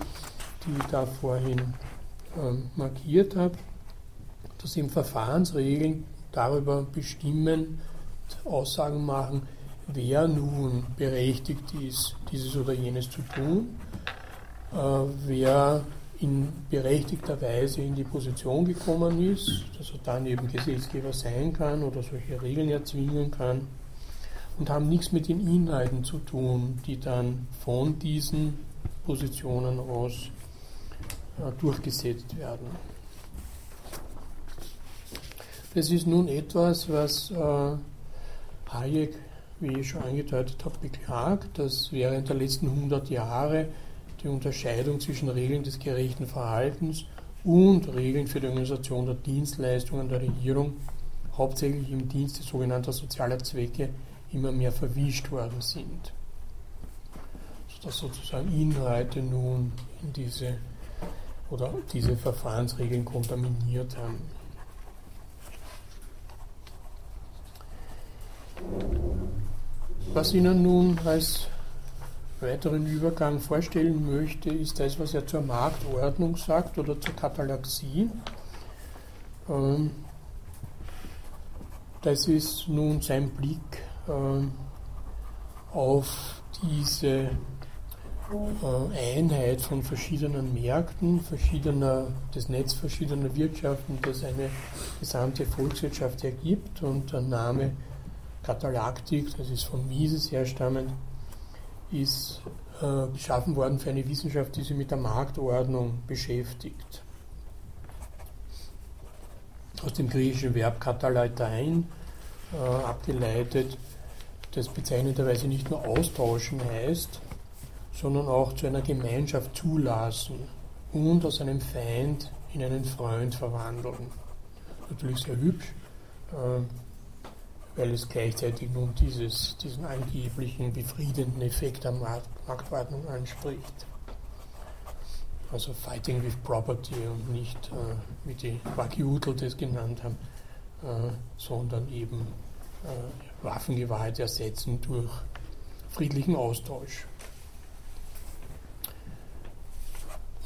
die ich da vorhin ähm, markiert habe dass eben Verfahrensregeln darüber bestimmen, Aussagen machen, wer nun berechtigt ist, dieses oder jenes zu tun, äh, wer in berechtigter Weise in die Position gekommen ist, dass er dann eben Gesetzgeber sein kann oder solche Regeln erzwingen kann und haben nichts mit den Inhalten zu tun, die dann von diesen Positionen aus äh, durchgesetzt werden. Das ist nun etwas, was äh, Hayek, wie ich schon angedeutet habe, beklagt, dass während der letzten 100 Jahre die Unterscheidung zwischen Regeln des gerechten Verhaltens und Regeln für die Organisation der Dienstleistungen der Regierung hauptsächlich im Dienste sogenannter sozialer Zwecke immer mehr verwischt worden sind. Sodass sozusagen Inhalte nun in diese oder diese Verfahrensregeln kontaminiert haben. Was Ihnen nun als weiteren Übergang vorstellen möchte, ist das, was er zur Marktordnung sagt oder zur Katalaxie. Ähm, das ist nun sein Blick ähm, auf diese äh, Einheit von verschiedenen Märkten, verschiedener, das Netz verschiedener Wirtschaften, das eine gesamte Volkswirtschaft ergibt. Und der Name Katalaktik, das ist von Mises herstammend, ist äh, geschaffen worden für eine Wissenschaft, die sich mit der Marktordnung beschäftigt. Aus dem griechischen Verb kataleitein äh, abgeleitet, das bezeichnenderweise nicht nur austauschen heißt, sondern auch zu einer Gemeinschaft zulassen und aus einem Feind in einen Freund verwandeln. Natürlich sehr hübsch, äh, weil es gleichzeitig nun dieses, diesen angeblichen befriedenden Effekt der Marktordnung anspricht. Also Fighting with Property und nicht, äh, wie die Wakiutel das genannt haben, äh, sondern eben äh, Waffengewalt ersetzen durch friedlichen Austausch.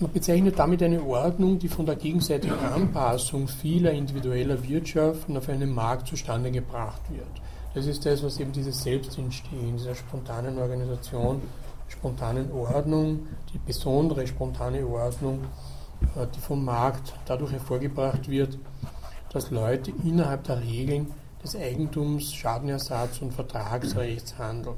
Man bezeichnet damit eine Ordnung, die von der gegenseitigen Anpassung vieler individueller Wirtschaften auf einen Markt zustande gebracht wird. Das ist das, was eben dieses Selbstentstehen, dieser spontanen Organisation, spontanen Ordnung, die besondere spontane Ordnung, äh, die vom Markt dadurch hervorgebracht wird, dass Leute innerhalb der Regeln des Eigentums, Schadenersatz und Vertragsrechts handeln.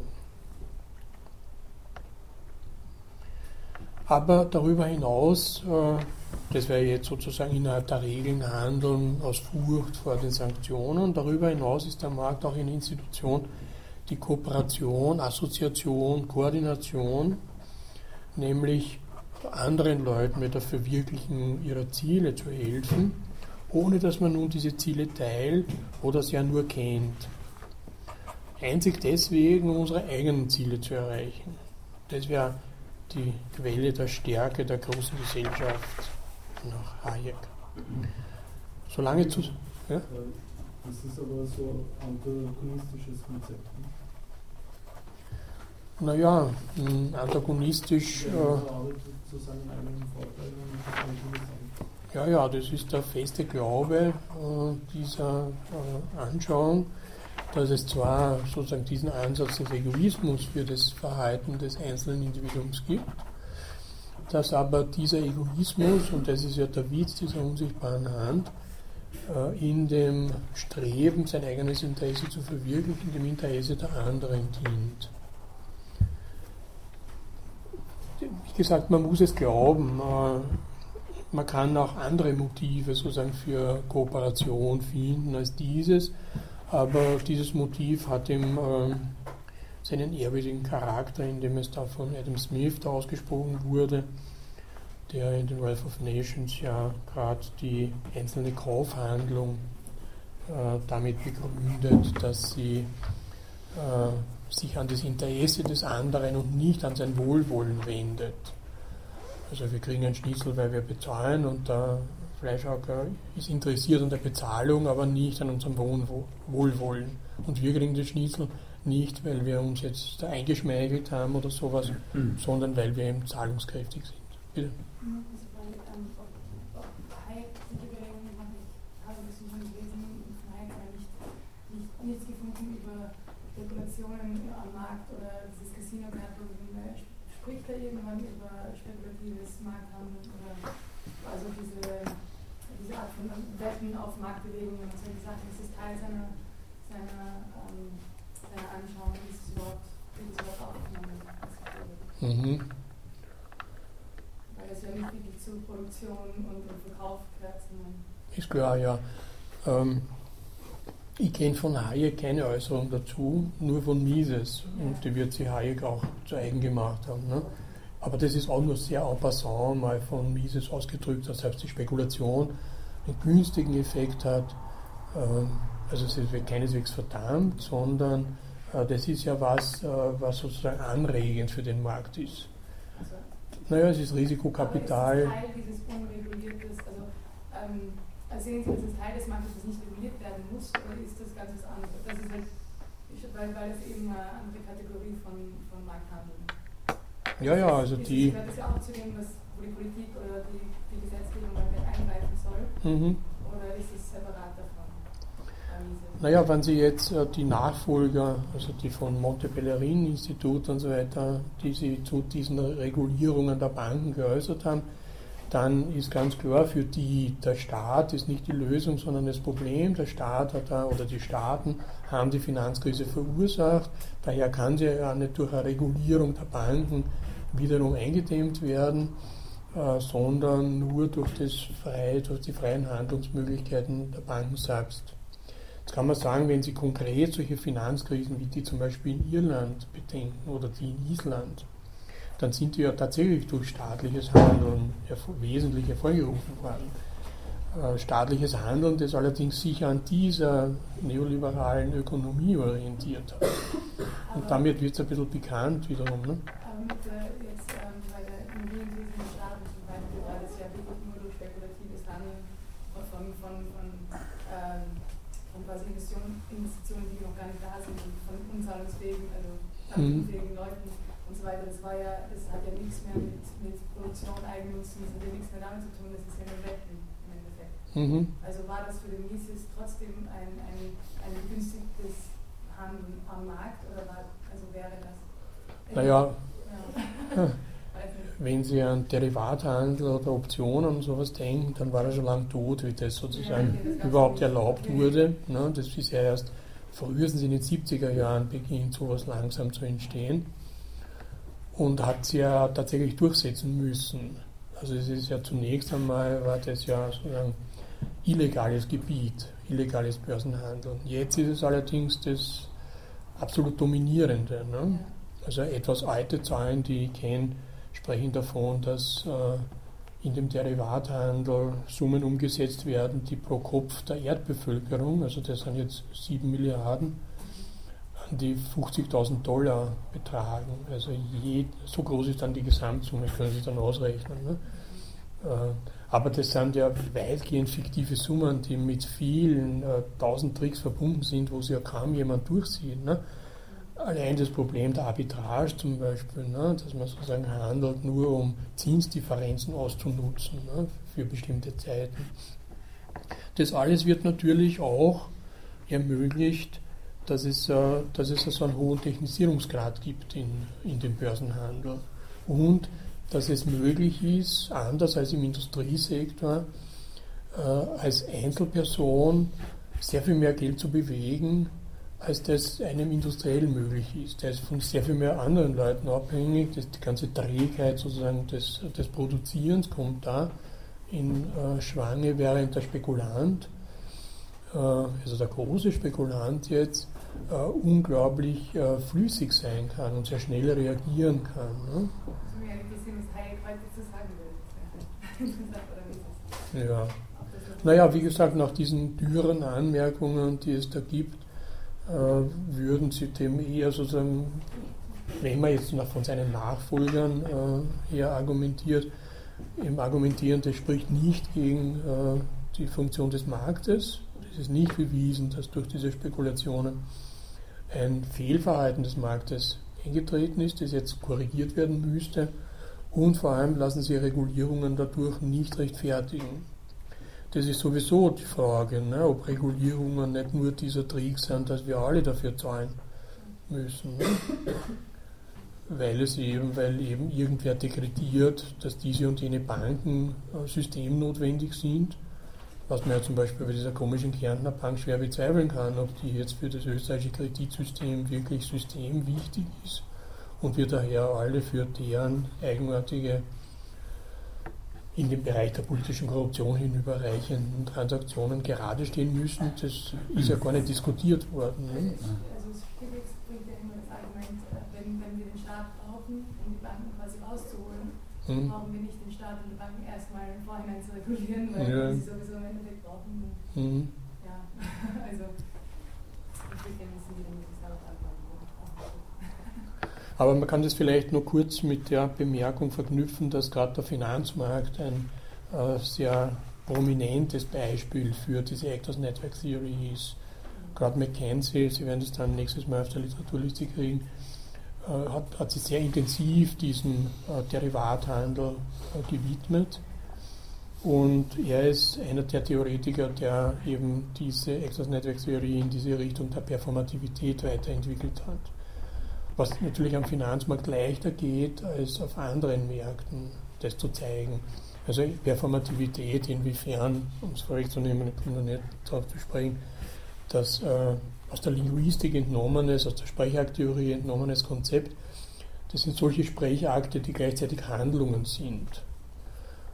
Aber darüber hinaus, äh, das wäre jetzt sozusagen innerhalb der Regeln handeln aus Furcht vor den Sanktionen, darüber hinaus ist der Markt auch eine Institution, die Kooperation, Assoziation, Koordination, nämlich anderen Leuten bei der Verwirklichen ihrer Ziele zu helfen, ohne dass man nun diese Ziele teilt oder sie ja nur kennt. Einzig deswegen, um unsere eigenen Ziele zu erreichen. Das wäre die Quelle der Stärke der großen Gesellschaft nach Hayek. Solange zu. Ja? Das ist aber so ein antagonistisches Konzept. Ne? Naja, antagonistisch. Äh, ja, ja, das ist der feste Glaube äh, dieser äh, Anschauung dass es zwar sozusagen diesen Ansatz des Egoismus für das Verhalten des einzelnen Individuums gibt, dass aber dieser Egoismus, und das ist ja der Witz dieser unsichtbaren Hand, äh, in dem Streben, sein eigenes Interesse zu verwirklichen, dem Interesse der anderen dient. Wie gesagt, man muss es glauben. Äh, man kann auch andere Motive sozusagen für Kooperation finden als dieses. Aber dieses Motiv hat ihm äh, seinen ehrwürdigen Charakter, indem es da von Adam Smith ausgesprochen wurde, der in den Wealth of Nations ja gerade die einzelne Kaufhandlung äh, damit begründet, dass sie äh, sich an das Interesse des anderen und nicht an sein Wohlwollen wendet. Also wir kriegen ein Schnitzel, weil wir bezahlen und da Fleischhacker ist interessiert an der Bezahlung, aber nicht an unserem Wohlwollen. Und wir kriegen den Schnitzel nicht, weil wir uns jetzt eingeschmeichelt haben oder sowas, mhm. sondern weil wir eben zahlungskräftig sind. Bitte. nichts gefunden über Spekulationen am Markt oder dieses Casino gehabt, spricht da irgendwann über spekulatives Markthandeln oder also diese diese Art von Wetten auf Marktbewegungen und solche Sachen. Das ist Teil seiner, seiner, ähm, seiner Anschauung, wie es überhaupt, wie das überhaupt aufgenommen mhm. Weil es ja nicht wirklich zu Produktion und, und Verkauf gehört. Ist klar, ja. Ähm, ich kenne von Hayek keine Äußerung dazu, nur von Mises. Ja. Und die wird sich Hayek auch zu eigen gemacht haben. Ne? Aber das ist auch nur sehr en passant mal von Mises ausgedrückt, dass selbst die Spekulation einen günstigen Effekt hat. Ähm, also es wird keineswegs verdammt, sondern das ist ja was, äh, was sozusagen anregend für den Markt ist. Also, naja, es ist Risikokapital. Aber ist Teil dieses unreguliertes, also ähm, sehen Sie, das ist Teil des Marktes, das nicht reguliert werden muss, oder ist das ganz was anderes? Das ist halt weil, weil es eben eine andere Kategorie von, von Markthandel ist. Ja, ja, also ist, die. Gehört das ja auch zu dem, was, wo die Politik oder die, die Gesetzgebung eingreifen soll? Mhm. Oder ist es separat davon? Naja, wenn Sie jetzt äh, die Nachfolger, also die von Monte Pellerin Institut und so weiter, die Sie zu diesen Regulierungen der Banken geäußert haben, dann ist ganz klar für die, der Staat ist nicht die Lösung, sondern das Problem. Der Staat hat oder die Staaten haben die Finanzkrise verursacht. Daher kann sie ja nicht durch eine Regulierung der Banken wiederum eingedämmt werden, äh, sondern nur durch, das freie, durch die freien Handlungsmöglichkeiten der Banken selbst. Jetzt kann man sagen, wenn Sie konkret solche Finanzkrisen wie die zum Beispiel in Irland bedenken oder die in Island, dann sind die ja tatsächlich durch staatliches Handeln wesentlich hervorgerufen worden. Äh, staatliches Handeln, das allerdings sich an dieser neoliberalen Ökonomie orientiert hat. Und damit wird es ein bisschen bekannt wiederum. Ne? Aber mit äh, jetzt ähm, bei der Immobilienkrise in Staaten zum Beispiel das ja wirklich nur durch spekulatives Handeln von, von, von, ähm, von quasi Investitionen, Investitionen, die noch gar nicht da sind, von unzahlungsfähigen, also mhm. Leuten und so weiter. Das war ja, das hat ja nichts mehr mit, mit Produktion, Eigennutzen, das hat ja nichts mehr damit zu tun, das ist ja nur Wetten im Endeffekt. Mhm. Also war das für den Mises trotzdem ein, ein, ein begünstigtes Handeln am Markt oder war, also wäre das? Naja, ja. wenn Sie an Derivathandel oder Optionen und sowas denken, dann war er schon lange tot, wie das sozusagen ja, überhaupt erlaubt okay. wurde. Ne? Das ist ja erst frühestens in den 70er Jahren beginnt sowas langsam zu entstehen und hat sie ja tatsächlich durchsetzen müssen. Also es ist ja zunächst einmal, war das ja sozusagen illegales Gebiet, illegales Börsenhandel. Jetzt ist es allerdings das absolut Dominierende. Ne? Also etwas alte Zahlen, die ich kenne, sprechen davon, dass äh, in dem Derivathandel Summen umgesetzt werden, die pro Kopf der Erdbevölkerung, also das sind jetzt 7 Milliarden, die 50.000 Dollar betragen. Also je, so groß ist dann die Gesamtsumme, können Sie dann ausrechnen. Ne? Äh, aber das sind ja weitgehend fiktive Summen, die mit vielen äh, tausend Tricks verbunden sind, wo sie ja kaum jemand durchsieht. Ne? Allein das Problem der Arbitrage zum Beispiel, ne? dass man sozusagen handelt, nur um Zinsdifferenzen auszunutzen ne? für bestimmte Zeiten. Das alles wird natürlich auch ermöglicht dass es, äh, dass es so einen hohen Technisierungsgrad gibt in, in dem Börsenhandel und dass es möglich ist, anders als im Industriesektor, äh, als Einzelperson sehr viel mehr Geld zu bewegen, als das einem industriell möglich ist. Der ist von sehr viel mehr anderen Leuten abhängig. Das, die ganze Trägheit sozusagen des, des Produzierens kommt da in äh, Schwange, während der Spekulant, äh, also der große Spekulant jetzt, äh, unglaublich äh, flüssig sein kann und sehr schnell reagieren kann. Ne? Ja. Naja, wie gesagt, nach diesen dürren Anmerkungen, die es da gibt, würden Sie dem eher sozusagen, wenn man jetzt noch von seinen Nachfolgern äh, her argumentiert, im Argumentieren, das spricht nicht gegen äh, die Funktion des Marktes. Es ist nicht bewiesen, dass durch diese Spekulationen ein Fehlverhalten des Marktes eingetreten ist, das jetzt korrigiert werden müsste. Und vor allem lassen sie Regulierungen dadurch nicht rechtfertigen. Das ist sowieso die Frage, ne, ob Regulierungen nicht nur dieser Trick sind, dass wir alle dafür zahlen müssen. Ne? Weil es eben, weil eben irgendwer dekretiert, dass diese und jene Banken äh, systemnotwendig sind was man ja zum Beispiel bei dieser komischen Kärntner Bank schwer bezweifeln kann, ob die jetzt für das österreichische Kreditsystem wirklich systemwichtig ist und wir daher alle für deren eigenartige in dem Bereich der politischen Korruption hinüberreichenden Transaktionen gerade stehen müssen, das ist ja gar nicht diskutiert worden. Ne? Also es bringt ja immer das Argument, wenn, wenn wir den Staat brauchen, um die Banken quasi rauszuholen, hm. brauchen wir nicht den Staat und die Banken erstmal im Vorhinein zu regulieren, weil ja. sie sowieso im Endeffekt brauchen. Hm. Ja, also entwickeln müssen die, damit sie es auch anfangen. Aber man kann das vielleicht nur kurz mit der Bemerkung verknüpfen, dass gerade der Finanzmarkt ein äh, sehr prominentes Beispiel für diese Actors Network Theory ist. gerade McKenzie, Sie werden das dann nächstes Mal auf der Literaturliste kriegen, äh, hat, hat sich sehr intensiv diesem äh, Derivathandel äh, gewidmet. Und er ist einer der Theoretiker, der eben diese Access Network Theorie in diese Richtung der Performativität weiterentwickelt hat. Was natürlich am Finanzmarkt leichter geht als auf anderen Märkten, das zu zeigen. Also Performativität, inwiefern, um es vorwegzunehmen, ich komme noch nicht darauf zu sprechen, dass äh, aus der Linguistik entnommenes, aus der Sprechakttheorie entnommenes Konzept, das sind solche Sprechakte, die gleichzeitig Handlungen sind.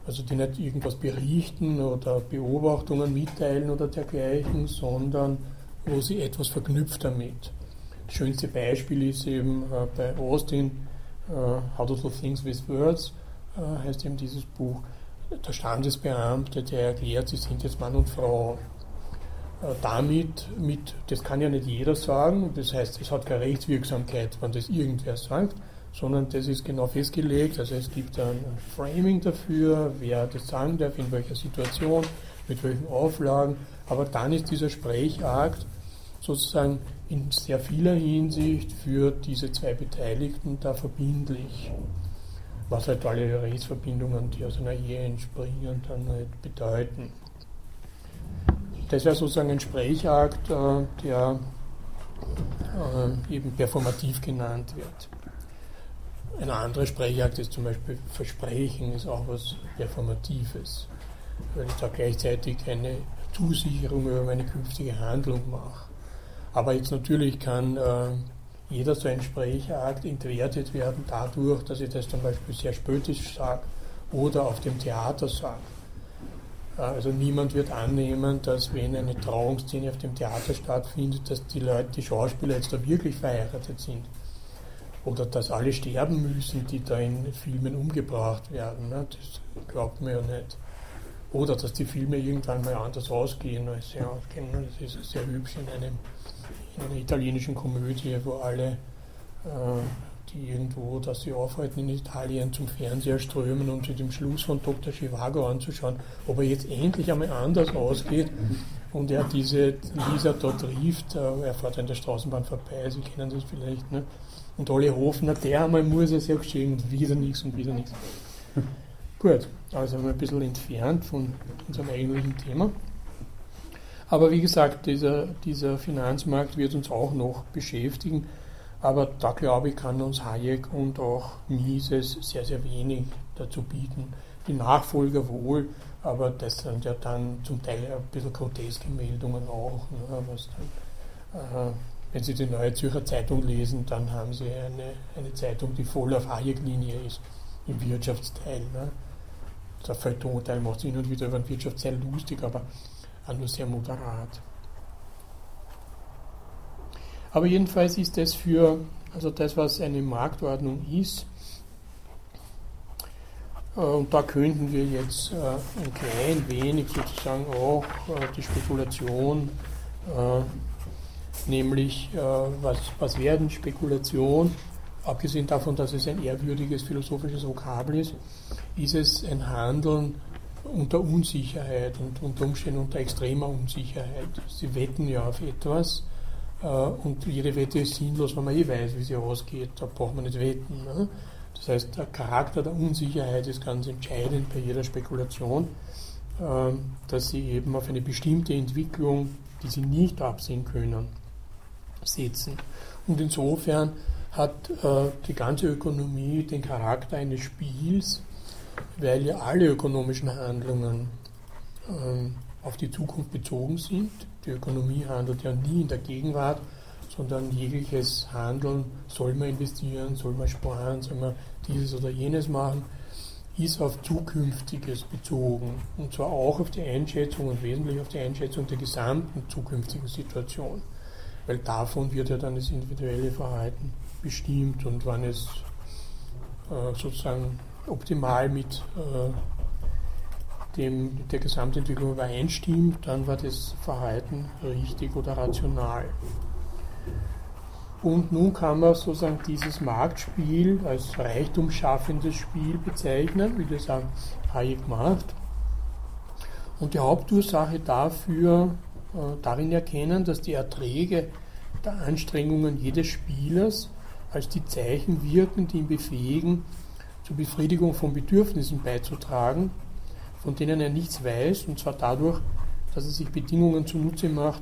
Also die nicht irgendwas berichten oder Beobachtungen mitteilen oder dergleichen, sondern wo sie etwas verknüpft damit. Das schönste Beispiel ist eben äh, bei Austin, äh, How to Do Things with Words, äh, heißt eben dieses Buch. Der Standesbeamte, der erklärt, sie sind jetzt Mann und Frau. Äh, damit, mit, das kann ja nicht jeder sagen, das heißt, es hat keine Rechtswirksamkeit, wenn das irgendwer sagt, sondern das ist genau festgelegt, also es gibt ein Framing dafür, wer das sagen darf, in welcher Situation, mit welchen Auflagen, aber dann ist dieser Sprechakt sozusagen in sehr vieler Hinsicht für diese zwei Beteiligten da verbindlich. Was halt alle Rechtsverbindungen, die aus einer Ehe entspringen, dann halt bedeuten. Das wäre sozusagen ein Sprechakt, äh, der äh, eben performativ genannt wird. Ein anderer Sprechakt ist zum Beispiel Versprechen, ist auch was Performatives, weil ich da gleichzeitig eine Zusicherung über meine künftige Handlung mache. Aber jetzt natürlich kann äh, jeder so ein Sprechakt entwertet werden dadurch, dass ich das zum Beispiel sehr spöttisch sage oder auf dem Theater sage. Also niemand wird annehmen, dass wenn eine Trauungsszene auf dem Theater stattfindet, dass die Leute, die Schauspieler jetzt da wirklich verheiratet sind. Oder dass alle sterben müssen, die da in Filmen umgebracht werden. Ne? Das glaubt man ja nicht. Oder dass die Filme irgendwann mal anders ausgehen, als sie ausgehen. Das ist sehr hübsch in, einem, in einer italienischen Komödie, wo alle äh, die irgendwo, dass sie aufhalten in Italien, zum Fernseher strömen, um sich den Schluss von Dr. Chivago anzuschauen, ob er jetzt endlich einmal anders ausgeht. Und er diese Lisa dort trifft, äh, er fährt an der Straßenbahn vorbei, Sie kennen das vielleicht, ne? und alle hoffen, na der einmal muss es ja geschehen und wieder nichts und wieder nichts. Gut, also ein bisschen entfernt von unserem eigentlichen Thema. Aber wie gesagt, dieser, dieser Finanzmarkt wird uns auch noch beschäftigen. Aber da glaube ich, kann uns Hayek und auch Mises sehr, sehr wenig dazu bieten. Die Nachfolger wohl, aber das sind ja dann zum Teil ein bisschen groteske Meldungen auch. Ne, dann, äh, wenn Sie die Neue Zürcher Zeitung lesen, dann haben Sie eine, eine Zeitung, die voll auf Hayek-Linie ist, im Wirtschaftsteil. Ne. Der Feuilleton-Teil macht hin und wieder über den Wirtschaftsteil lustig, aber auch nur sehr moderat. Aber jedenfalls ist das für, also das, was eine Marktordnung ist, äh, und da könnten wir jetzt äh, ein klein wenig sozusagen auch äh, die Spekulation, nämlich was, was werden Spekulation, abgesehen davon, dass es ein ehrwürdiges philosophisches Vokabel ist, ist es ein Handeln unter Unsicherheit und unter Umständen unter extremer Unsicherheit. Sie wetten ja auf etwas äh, und jede Wette ist sinnlos, wenn man eh weiß, wie sie ausgeht. Da braucht man nicht wetten. Ne? Das heißt, der Charakter der Unsicherheit ist ganz entscheidend bei jeder Spekulation, ähm, dass sie eben auf eine bestimmte Entwicklung, die sie nicht absehen können, setzen. Und insofern hat äh, die ganze Ökonomie den Charakter eines Spiels, weil ja alle ökonomischen Handlungen ähm, auf die Zukunft bezogen sind. Die Ökonomie handelt ja nie in der Gegenwart, sondern jegliches Handeln, soll man investieren, soll man sparen, soll man dieses oder jenes machen, ist auf Zukünftiges bezogen. Und zwar auch auf die Einschätzung und wesentlich auf die Einschätzung der gesamten zukünftigen Situation. Weil davon wird ja dann das individuelle Verhalten bestimmt und wann es äh, sozusagen optimal mit äh, dem der Gesamtentwicklung übereinstimmt, dann war das Verhalten richtig oder rational. Und nun kann man sozusagen dieses Marktspiel als reichtumsschaffendes Spiel bezeichnen, wie das auch Hayek macht. Und die Hauptursache dafür äh, darin erkennen, dass die Erträge der Anstrengungen jedes Spielers als die Zeichen wirken, die ihn befähigen, zur Befriedigung von Bedürfnissen beizutragen, von denen er nichts weiß, und zwar dadurch, dass er sich Bedingungen zunutze macht,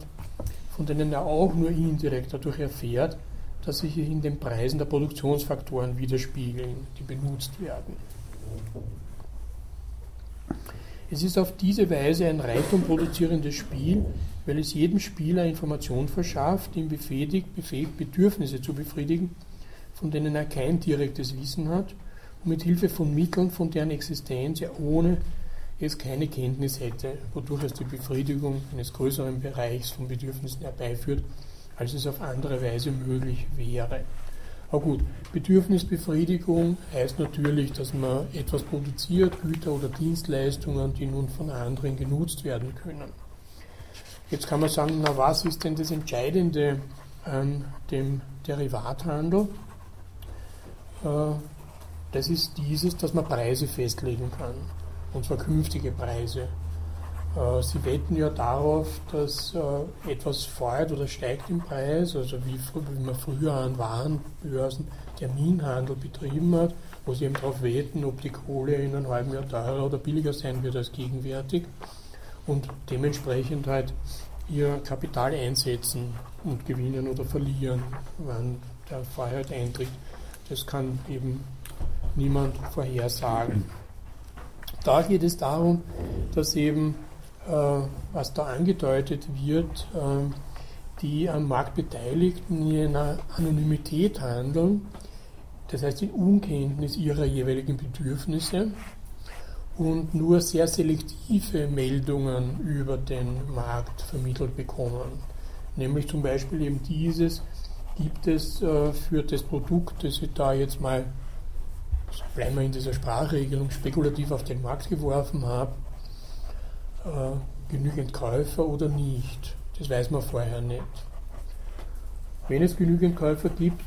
von denen er auch nur indirekt dadurch erfährt, dass sich in den Preisen der Produktionsfaktoren widerspiegeln, die benutzt werden. Es ist auf diese Weise ein Reichtum produzierendes Spiel, weil es jedem Spieler Information verschafft, ihn befähigt, befähigt, Bedürfnisse zu befriedigen, von denen er kein direktes Wissen hat mit Hilfe von Mitteln, von deren Existenz er ohne es keine Kenntnis hätte, wodurch es die Befriedigung eines größeren Bereichs von Bedürfnissen herbeiführt, als es auf andere Weise möglich wäre. Aber gut, Bedürfnisbefriedigung heißt natürlich, dass man etwas produziert, Güter oder Dienstleistungen, die nun von anderen genutzt werden können. Jetzt kann man sagen, na was ist denn das Entscheidende an dem Derivathandel? Das ist dieses, dass man Preise festlegen kann, und zwar künftige Preise. Äh, sie wetten ja darauf, dass äh, etwas fällt oder steigt im Preis, also wie, wie man früher an Warenbörsen Terminhandel betrieben hat, wo sie eben darauf wetten, ob die Kohle in einem halben Jahr teurer oder billiger sein wird als gegenwärtig und dementsprechend halt ihr Kapital einsetzen und gewinnen oder verlieren, wann der Freiheit eintritt. Das kann eben niemand vorhersagen. Da geht es darum, dass eben äh, was da angedeutet wird, äh, die am Markt Beteiligten in einer Anonymität handeln, das heißt in Unkenntnis ihrer jeweiligen Bedürfnisse und nur sehr selektive Meldungen über den Markt vermittelt bekommen. Nämlich zum Beispiel eben dieses, gibt es äh, für das Produkt, das ich da jetzt mal, bleiben wir in dieser Sprachregelung, spekulativ auf den Markt geworfen habe, äh, genügend Käufer oder nicht. Das weiß man vorher nicht. Wenn es genügend Käufer gibt,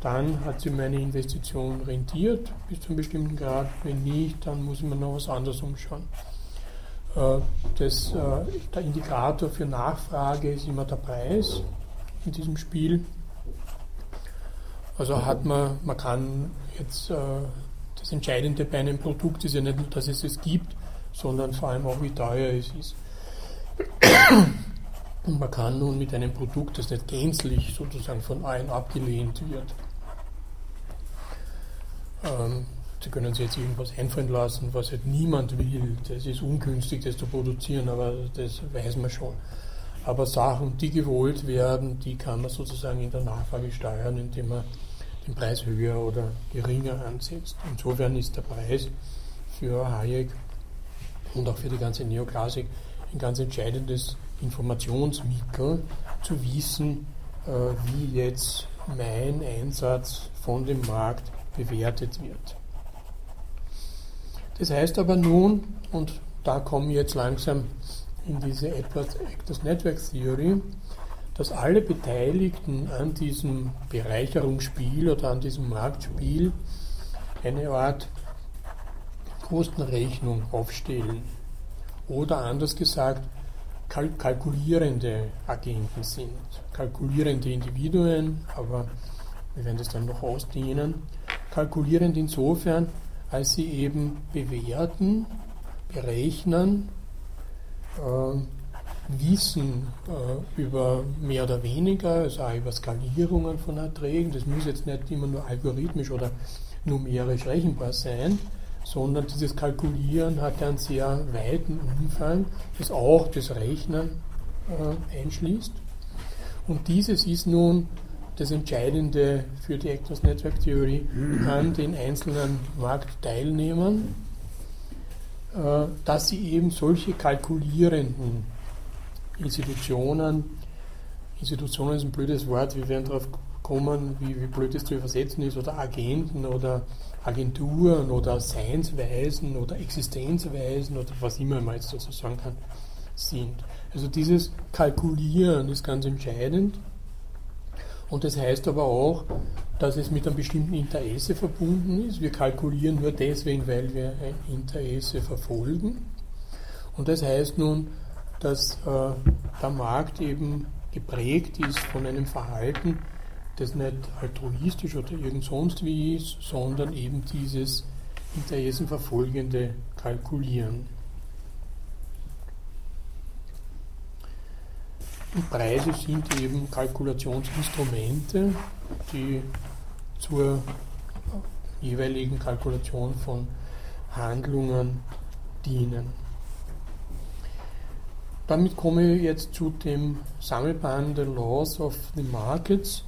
dann hat sich meine Investition rentiert bis zu einem bestimmten Grad. Wenn nicht, dann muss ich mir noch was anderes umschauen. Äh, das, äh, der Indikator für Nachfrage ist immer der Preis in diesem Spiel. Also hat man, man kann jetzt, äh, das Entscheidende bei einem Produkt ist ja nicht nur, dass es es gibt, sondern vor allem auch, wie teuer es ist. Und man kann nun mit einem Produkt, das nicht gänzlich sozusagen von allen abgelehnt wird, ähm, Sie können sich jetzt irgendwas einfallen lassen, was halt niemand will. Das ist ungünstig, das zu produzieren, aber das weiß man schon. Aber Sachen, die gewollt werden, die kann man sozusagen in der Nachfrage steuern, indem man den Preis höher oder geringer ansetzt. Insofern ist der Preis für Hayek und auch für die ganze Neoklassik ein ganz entscheidendes Informationsmittel, zu wissen, äh, wie jetzt mein Einsatz von dem Markt bewertet wird. Das heißt aber nun, und da kommen wir jetzt langsam in diese Actors Network Theory, dass alle Beteiligten an diesem Bereicherungsspiel oder an diesem Marktspiel eine Art Kostenrechnung aufstellen. Oder anders gesagt, kalkulierende Agenten sind. Kalkulierende Individuen, aber wir werden das dann noch ausdehnen. Kalkulierend insofern, als sie eben bewerten, berechnen, äh, Wissen äh, über mehr oder weniger, also auch über Skalierungen von Erträgen. Das muss jetzt nicht immer nur algorithmisch oder numerisch rechenbar sein, sondern dieses Kalkulieren hat einen sehr weiten Umfang, das auch das Rechnen äh, einschließt. Und dieses ist nun das Entscheidende für die Actors Network Theory an den einzelnen Marktteilnehmern, äh, dass sie eben solche kalkulierenden Institutionen, Institutionen ist ein blödes Wort, wir werden darauf kommen, wie, wie blöd es zu übersetzen ist, oder Agenten oder Agenturen oder Seinsweisen oder Existenzweisen oder was immer man jetzt dazu sagen kann, sind. Also dieses Kalkulieren ist ganz entscheidend. Und das heißt aber auch, dass es mit einem bestimmten Interesse verbunden ist. Wir kalkulieren nur deswegen, weil wir ein Interesse verfolgen. Und das heißt nun, dass äh, der Markt eben geprägt ist von einem Verhalten, das nicht altruistisch oder irgend sonst wie ist, sondern eben dieses interessenverfolgende Kalkulieren. Und Preise sind eben Kalkulationsinstrumente, die zur jeweiligen Kalkulation von Handlungen dienen. Damit komme ich jetzt zu dem Sammelband The Laws of the Markets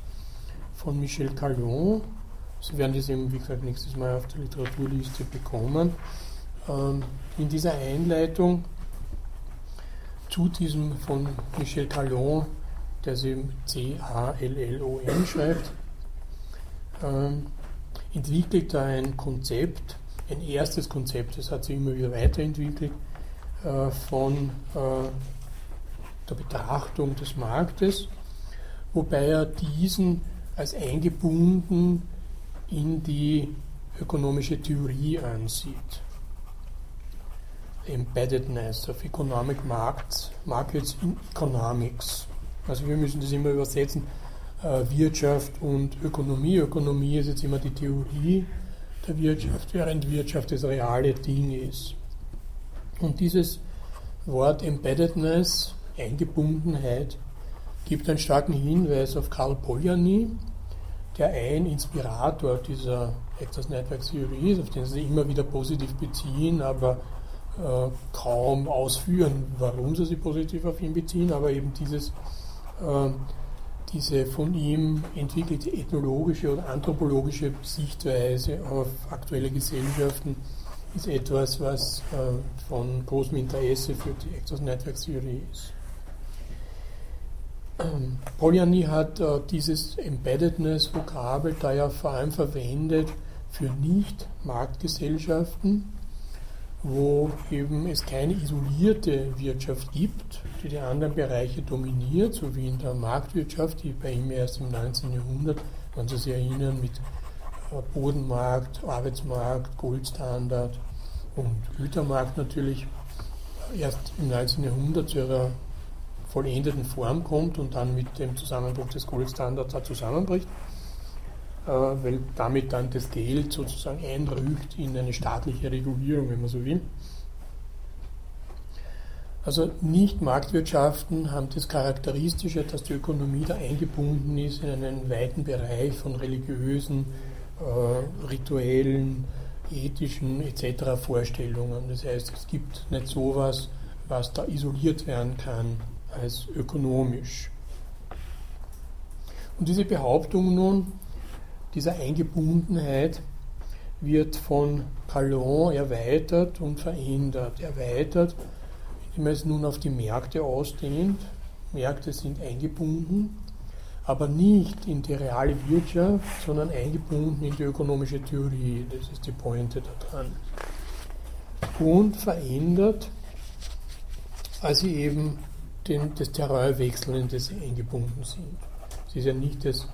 von Michel Callon. Sie werden das eben, wie gesagt, nächstes Mal auf der Literaturliste bekommen. Ähm, in dieser Einleitung zu diesem von Michel Callon, der sie C-A-L-L-O-N schreibt, ähm, entwickelt er ein Konzept, ein erstes Konzept, das hat sich immer wieder weiterentwickelt, äh, von äh, der Betrachtung des Marktes, wobei er diesen als eingebunden in die ökonomische Theorie ansieht. Embeddedness of Economic Markets, Markets in Economics. Also wir müssen das immer übersetzen, äh, Wirtschaft und Ökonomie. Ökonomie ist jetzt immer die Theorie der Wirtschaft, während Wirtschaft das reale Ding ist. Und dieses Wort Embeddedness, Eingebundenheit, gibt einen starken Hinweis auf Karl Polanyi, der ein Inspirator dieser Access Network Theory ist, auf den sie immer wieder positiv beziehen, aber äh, kaum ausführen, warum sie sich positiv auf ihn beziehen, aber eben dieses, äh, diese von ihm entwickelte ethnologische oder anthropologische Sichtweise auf aktuelle Gesellschaften ist etwas, was äh, von großem Interesse für die Access Network Theory ist. Ähm, hat äh, dieses Embeddedness-Vokabel da ja vor allem verwendet für Nicht-Marktgesellschaften, wo eben es keine isolierte Wirtschaft gibt, die die anderen Bereiche dominiert, so wie in der Marktwirtschaft, die bei ihm erst im 19. Jahrhundert, wenn Sie sich erinnern, mit Bodenmarkt, Arbeitsmarkt, Goldstandard und Gütermarkt natürlich erst im 19. Jahrhundert zu ihrer vollendeten Form kommt und dann mit dem Zusammenbruch des Goldstandards auch zusammenbricht, äh, weil damit dann das Geld sozusagen einrückt in eine staatliche Regulierung, wenn man so will. Also Nicht-Marktwirtschaften haben das Charakteristische, dass die Ökonomie da eingebunden ist in einen weiten Bereich von religiösen, äh, rituellen, ethischen etc. Vorstellungen. Das heißt, es gibt nicht sowas, was da isoliert werden kann als ökonomisch. Und diese Behauptung nun, dieser Eingebundenheit, wird von Calon erweitert und verändert. Erweitert, indem er es nun auf die Märkte ausdehnt. Märkte sind eingebunden, aber nicht in die reale Wirtschaft, sondern eingebunden in die ökonomische Theorie. Das ist die Pointe daran. Und verändert, als sie eben den, das Terrain in das sie eingebunden sind. Es ist ja nicht das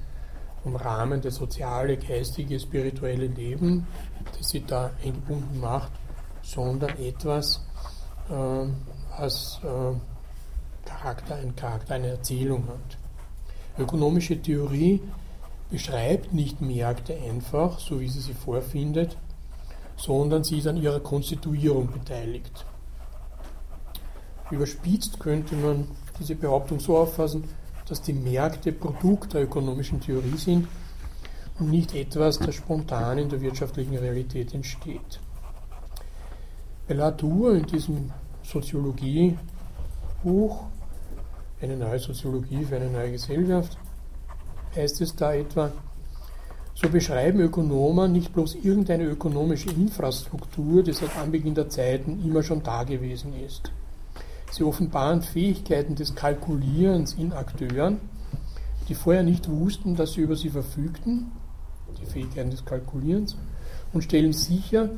Rahmen das soziale, geistige, spirituelle Leben, das sie da eingebunden macht, sondern etwas, äh, was äh, Charakter, ein Charakter, eine Erzählung hat. Ökonomische Theorie beschreibt nicht Märkte einfach, so wie sie sie vorfindet, sondern sie ist an ihrer Konstituierung beteiligt. Überspitzt könnte man diese Behauptung so auffassen, dass die Märkte Produkt der ökonomischen Theorie sind und nicht etwas, das spontan in der wirtschaftlichen Realität entsteht. Bei Latour in diesem Soziologiebuch, eine neue Soziologie für eine neue Gesellschaft, heißt es da etwa, so beschreiben Ökonomen nicht bloß irgendeine ökonomische Infrastruktur, die seit Anbeginn der Zeiten immer schon da gewesen ist. Sie offenbaren Fähigkeiten des Kalkulierens in Akteuren, die vorher nicht wussten, dass sie über sie verfügten, die Fähigkeiten des Kalkulierens, und stellen sicher,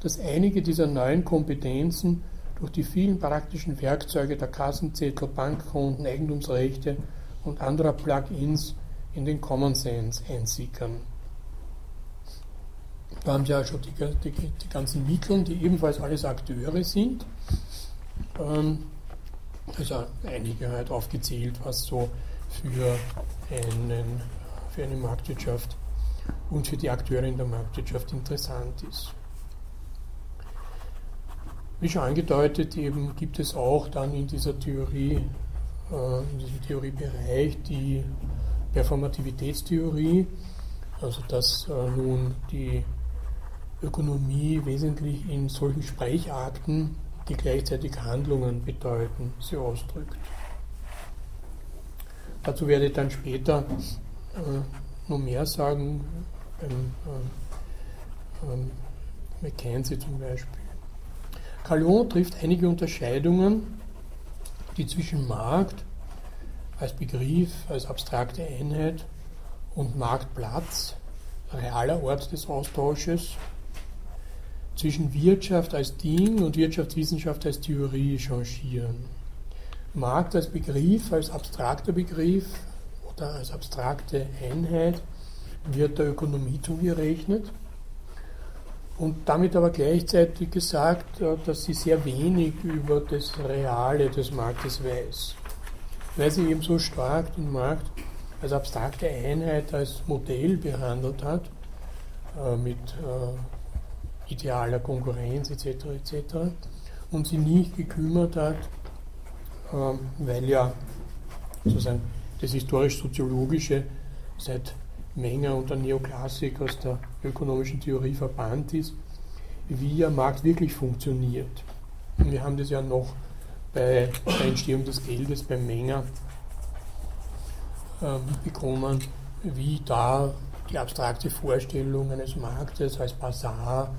dass einige dieser neuen Kompetenzen durch die vielen praktischen Werkzeuge der Kassenzettel, Bankkonten, Eigentumsrechte und anderer Plugins in den Common Sense einsickern. Da haben Sie ja schon die, die, die ganzen Mittel, die ebenfalls alles Akteure sind. Ähm, Also einige halt aufgezählt, was so für, einen, für eine Marktwirtschaft und für die Akteure in der Marktwirtschaft interessant ist. Wie schon angedeutet, eben gibt es auch dann in dieser Theorie, äh, in diesem Theoriebereich die Performativitätstheorie, also dass äh, nun die Ökonomie wesentlich in solchen Sprecharten, die gleichzeitig Handlungen bedeuten, sie ausdrückt. Dazu werde ich dann später äh, noch mehr sagen, beim äh, äh, McKenzie zum Beispiel. Calon trifft einige Unterscheidungen, die zwischen Markt als Begriff, als abstrakte Einheit und Marktplatz, realer Ort des Austausches, zwischen Wirtschaft als Ding und Wirtschaftswissenschaft als Theorie changieren. Markt als Begriff, als abstrakter Begriff oder als abstrakte Einheit wird der Ökonomie zugerechnet und damit aber gleichzeitig gesagt, äh, dass sie sehr wenig über das Reale des Marktes weiß, weil sie eben so stark den Markt als abstrakte Einheit, als Modell behandelt hat, äh, mit äh, idealer Konkurrenz etc. etc. und sie nicht gekümmert hat, ähm, weil ja sozusagen das historisch-soziologische seit Menger und der Neoklassik aus der ökonomischen Theorie verbannt ist, wie ein Markt wirklich funktioniert. Wir haben das ja noch bei der Entstehung des Geldes beim Menger äh, mitbekommen, wie da die abstrakte Vorstellung eines Marktes als Bazar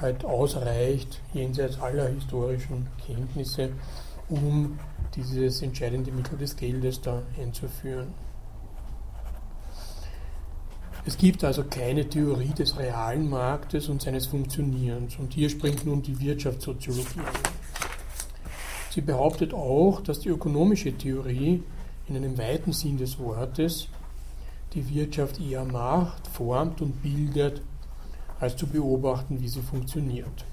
halt ausreicht, jenseits aller historischen Kenntnisse, um dieses entscheidende Mittel des Geldes da einzuführen. Es gibt also keine Theorie des realen Marktes und seines Funktionierens. Und hier springt nun die Wirtschaftssoziologie ein. Sie behauptet auch, dass die ökonomische Theorie in einem weiten Sinn des Wortes die Wirtschaft eher macht, formt und bildet, als zu beobachten, wie sie funktioniert.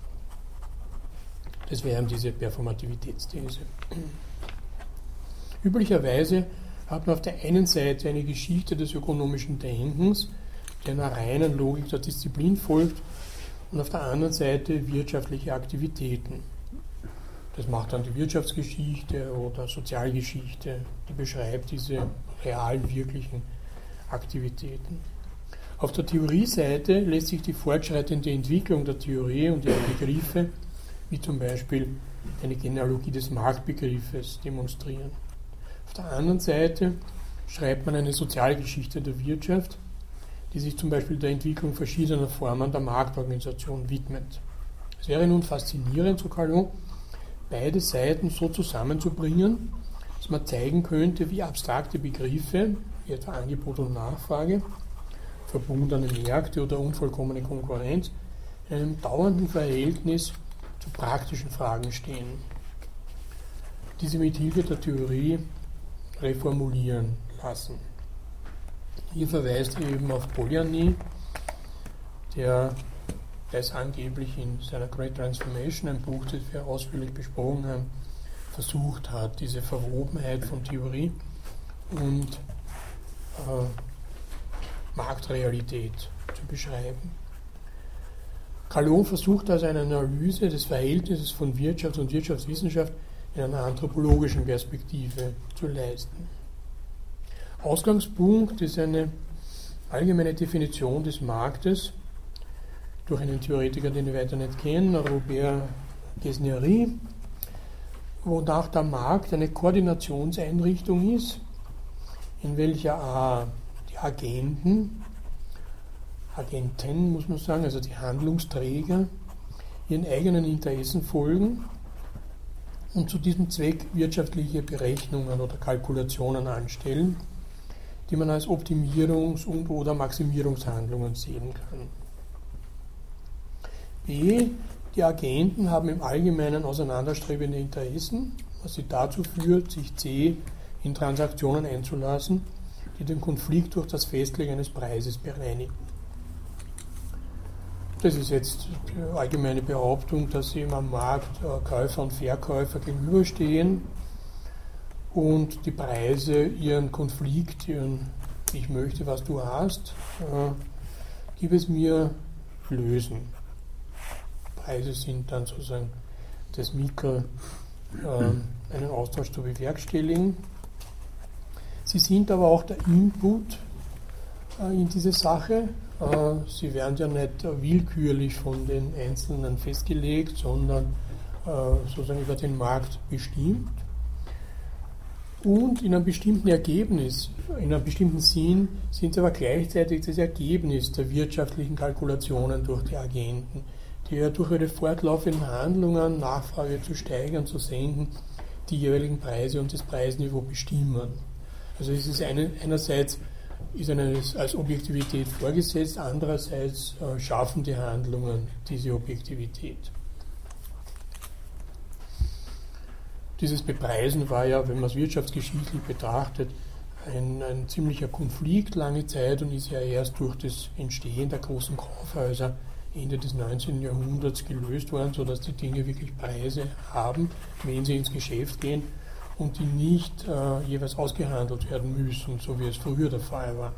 Das wäre diese Performativitätsthese. Üblicherweise hat man auf der einen Seite eine Geschichte des ökonomischen Denkens, einer reinen Logik der Disziplin folgt, und auf der anderen Seite wirtschaftliche Aktivitäten. Das macht dann die Wirtschaftsgeschichte oder Sozialgeschichte, die beschreibt diese realen, wirklichen Aktivitäten. Auf der Theorieseite lässt sich die fortschreitende Entwicklung der Theorie und ihrer Begriffe, wie zum Beispiel eine Genealogie des Marktbegriffes, demonstrieren. Auf der anderen Seite schreibt man eine Sozialgeschichte der Wirtschaft, die sich zum Beispiel der Entwicklung verschiedener Formen der Marktorganisation widmet. Es wäre nun faszinierend, so Calon, beide Seiten so zusammenzubringen, dass man zeigen könnte, wie abstrakte Begriffe, wie etwa Angebot und Nachfrage, verbundene Märkte oder unvollkommene Konkurrenz, in einem dauernden Verhältnis zu praktischen Fragen stehen. Diese mit Hilfe der Theorie reformulieren lassen. Hier verweist er eben auf Polanyi, der das angeblich in seiner Great Transformation, ein Buch, das wir ausführlich besprochen haben, versucht hat, diese Verwobenheit von Theorie und äh, Marktrealität zu beschreiben. Calon versucht also eine Analyse des Verhältnisses von Wirtschaft und Wirtschaftswissenschaft in einer anthropologischen Perspektive zu leisten. Ausgangspunkt ist eine allgemeine Definition des Marktes. Durch einen Theoretiker, den ich weiter nicht kenne, Robert Gesnery, wonach der Markt eine Koordinationseinrichtung ist, in welcher A, die Agenten, Agenten muss man sagen, also die Handlungsträger, ihren eigenen Interessen folgen und zu diesem Zweck wirtschaftliche Berechnungen oder Kalkulationen anstellen die man als Optimierungs- und oder Maximierungshandlungen sehen kann. B. Die Agenten haben im Allgemeinen auseinanderstrebende Interessen, was sie dazu führt, sich C. in Transaktionen einzulassen, die den Konflikt durch das Festlegen eines Preises bereinigen. Das ist jetzt die allgemeine Behauptung, dass sie am Markt äh, Käufer und Verkäufer gegenüberstehen und die Preise ihren Konflikt, ihren Ich möchte, was du hast, äh, gib es mir lösen. Preise sind dann sozusagen das Mittel, äh, einen Austausch zu bewerkstelligen. Sie sind aber auch der Input äh, in diese Sache. Äh, sie werden ja nicht willkürlich von den Einzelnen festgelegt, sondern äh, sozusagen über den Markt bestimmt. Und in einem bestimmten Ergebnis, in einem bestimmten Sinn, sind sie aber gleichzeitig das Ergebnis der wirtschaftlichen Kalkulationen durch die Agenten, die ja durch ihre fortlaufenden Handlungen, Nachfrage zu steigern, zu senken, die jeweiligen Preise und das Preisniveau bestimmen. Also es ist eine, einerseits ist eine, als Objektivität vorgesetzt, andererseits äh, schaffen die Handlungen diese Objektivität. Dieses Bepreisen war ja, wenn man es wirtschaftsgeschichtlich betrachtet, ein, ein, ziemlicher Konflikt lange Zeit und ist ja erst durch das Entstehen der großen Kaufhäuser Ende des 19. Jahrhunderts gelöst worden, sodass die Dinge wirklich Preise haben, wenn sie ins Geschäft gehen und die nicht äh, jeweils ausgehandelt werden müssen, so wie es früher der Fall war.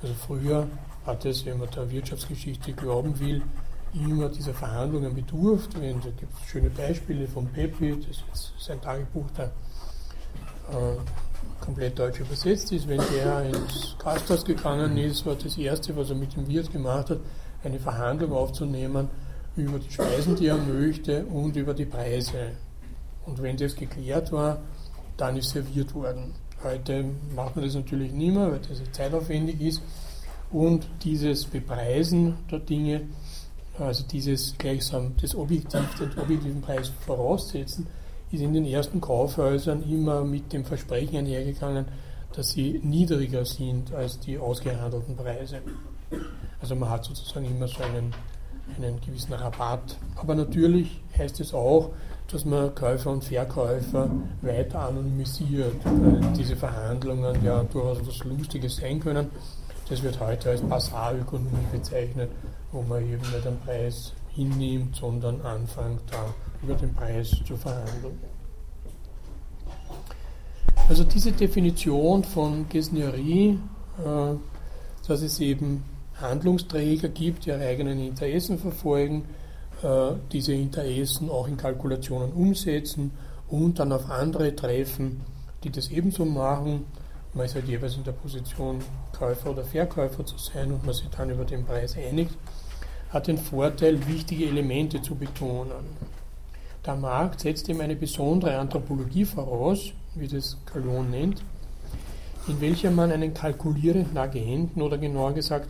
Also früher hat es, wenn man der Wirtschaftsgeschichte glauben will, immer dieser Verhandlungen bedurft. da gibt es schöne Beispiele von Pepi, das ist sein Tagebuch, der äh, komplett deutsch übersetzt ist. Wenn der ins Gasthaus gegangen ist, war das Erste, was er mit dem Wirt gemacht hat, eine Verhandlung aufzunehmen über die Speisen, die er möchte und über die Preise. Und wenn das geklärt war, dann ist serviert worden. Heute macht man das natürlich nicht mehr, weil das zeitaufwendig ist. Und dieses Bepreisen der Dinge, also dieses gleichsam das Objektiv, den objektiven Preis voraussetzen, ist in den ersten Kaufhäusern immer mit dem Versprechen einhergegangen, dass sie niedriger sind als die ausgehandelten Preise. Also man hat sozusagen immer so einen, einen gewissen Rabatt. Aber natürlich heißt es auch, dass man Käufer und Verkäufer weiter anonymisiert, weil diese Verhandlungen ja durchaus etwas Lustiges sein können. Das wird heute als Basarökonomie bezeichnet, wo man eben nicht den Preis hinnimmt, sondern anfängt, da über den Preis zu verhandeln. Also diese Definition von Gesnerie, äh, dass es eben Handlungsträger gibt, die ihre eigenen Interessen verfolgen, äh, diese Interessen auch in Kalkulationen umsetzen und dann auf andere treffen, die das ebenso machen. Man ist halt jeweils in der Position, Käufer oder Verkäufer zu sein und man sich dann über den Preis einigt, hat den Vorteil, wichtige Elemente zu betonen. Der Markt setzt ihm eine besondere Anthropologie voraus, wie das Calon nennt, in welcher man einen kalkulierenden Agenten oder genauer gesagt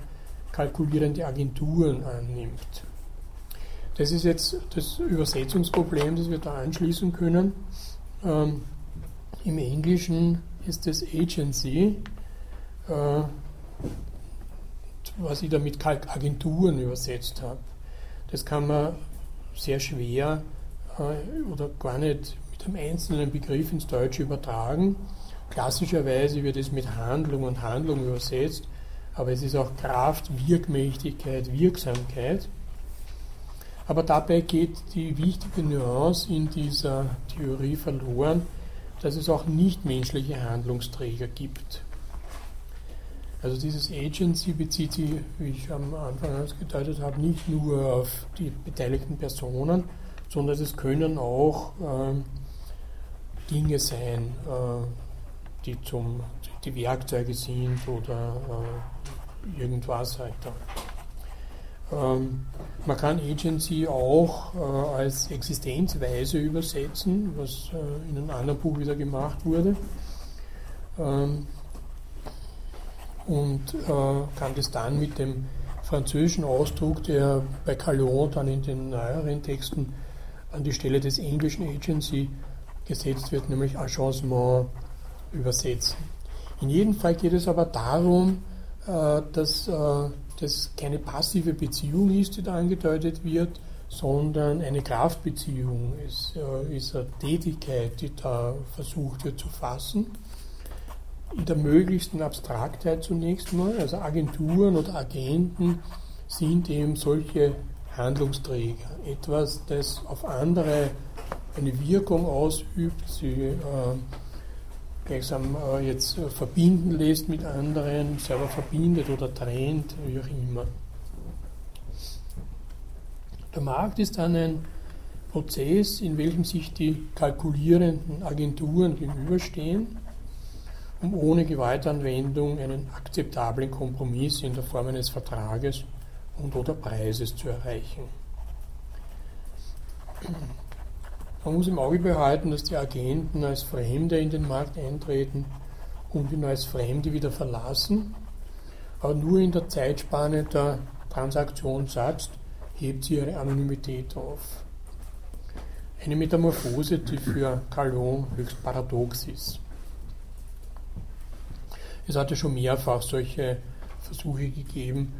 kalkulierende Agenturen annimmt. Das ist jetzt das Übersetzungsproblem, das wir da anschließen können. Ähm, Im Englischen ist das Agency, äh, was ich da mit Agenturen übersetzt habe. Das kann man sehr schwer äh, oder gar nicht mit einem einzelnen Begriff ins Deutsche übertragen. Klassischerweise wird es mit Handlung und Handlung übersetzt, aber es ist auch Kraft, Wirkmächtigkeit, Wirksamkeit. Aber dabei geht die wichtige Nuance in dieser Theorie verloren, dass es auch nichtmenschliche Handlungsträger gibt. Also dieses Agency bezieht sich, wie ich am Anfang ausgedeutet habe, nicht nur auf die beteiligten Personen, sondern es können auch äh, Dinge sein, äh, die, zum, die Werkzeuge sind oder äh, irgendwas halt. Ähm, man kann Agency auch äh, als Existenzweise übersetzen, was äh, in einem anderen Buch wieder gemacht wurde. Ähm, und äh, kann das dann mit dem französischen Ausdruck, der bei Calon dann in den neueren Texten an die Stelle des englischen Agency gesetzt wird, nämlich Agencement übersetzen. In jedem Fall geht es aber darum, äh, dass äh, das keine passive Beziehung ist, die da angedeutet wird, sondern eine Kraftbeziehung. Es äh, ist eine Tätigkeit, die da versucht wird zu fassen. In der möglichsten Abstraktheit zunächst mal. Also Agenturen oder Agenten sind eben solche Handlungsträger. Etwas, das auf andere eine Wirkung ausübt. Sie äh, gleichsam äh, jetzt äh, verbinden lässt mit anderen, selber verbindet oder trennt, wie auch immer. Der Markt ist dann ein Prozess, in welchem sich die kalkulierenden Agenturen gegenüberstehen, um ohne Gewaltanwendung einen akzeptablen Kompromiss in der Form eines Vertrages und oder Preises zu erreichen. Man muss im Auge behalten, dass die Agenten als Fremde in den Markt eintreten und ihn als Fremde wieder verlassen, aber nur in der Zeitspanne der Transaktion Transaktionssatz hebt sie ihre Anonymität auf. Eine Metamorphose, die für Calon höchst paradox ist. Es hatte schon mehrfach solche Versuche gegeben,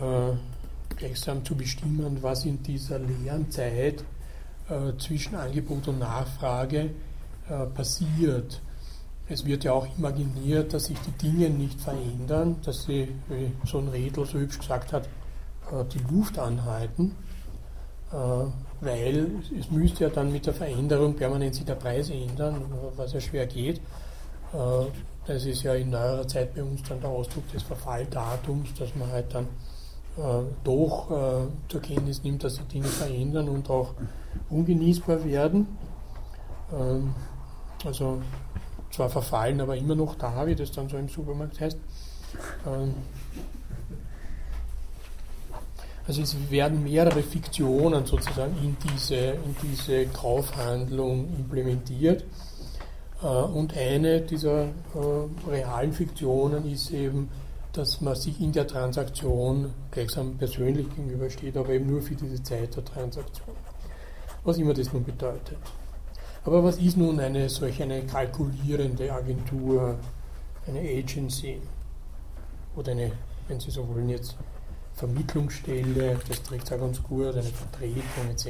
äh, gleichsam zu bestimmen, was in dieser leeren Zeit äh, zwischen Angebot und Nachfrage äh, passiert. Es wird ja auch imaginiert, dass sich die Dinge nicht verändern, dass sie, wie so ein Redler so hübsch gesagt hat, die Luft anhalten, weil es müsste ja dann mit der Veränderung permanent sich der Preis ändern, was ja schwer geht. Das ist ja in neuerer Zeit bei uns dann der Ausdruck des Verfalldatums, dass man halt dann äh, doch äh, zur Kenntnis nimmt, dass sich Dinge verändern und auch ungenießbar werden. Ähm, also zwar verfallen, aber immer noch da, wie das dann so im Supermarkt heißt. Ähm, also es werden mehrere Fiktionen sozusagen in diese, in diese Kaufhandlung implementiert. Äh, und eine dieser äh, realen Fiktionen ist eben dass man sich in der Transaktion gleichsam persönlich gegenübersteht, aber eben nur für diese Zeit der Transaktion. Was immer das nun bedeutet. Aber was ist nun eine solch eine kalkulierende Agentur, eine Agency oder eine, wenn Sie so wollen, jetzt Vermittlungsstelle, das trägt es auch ganz gut, eine Vertretung etc.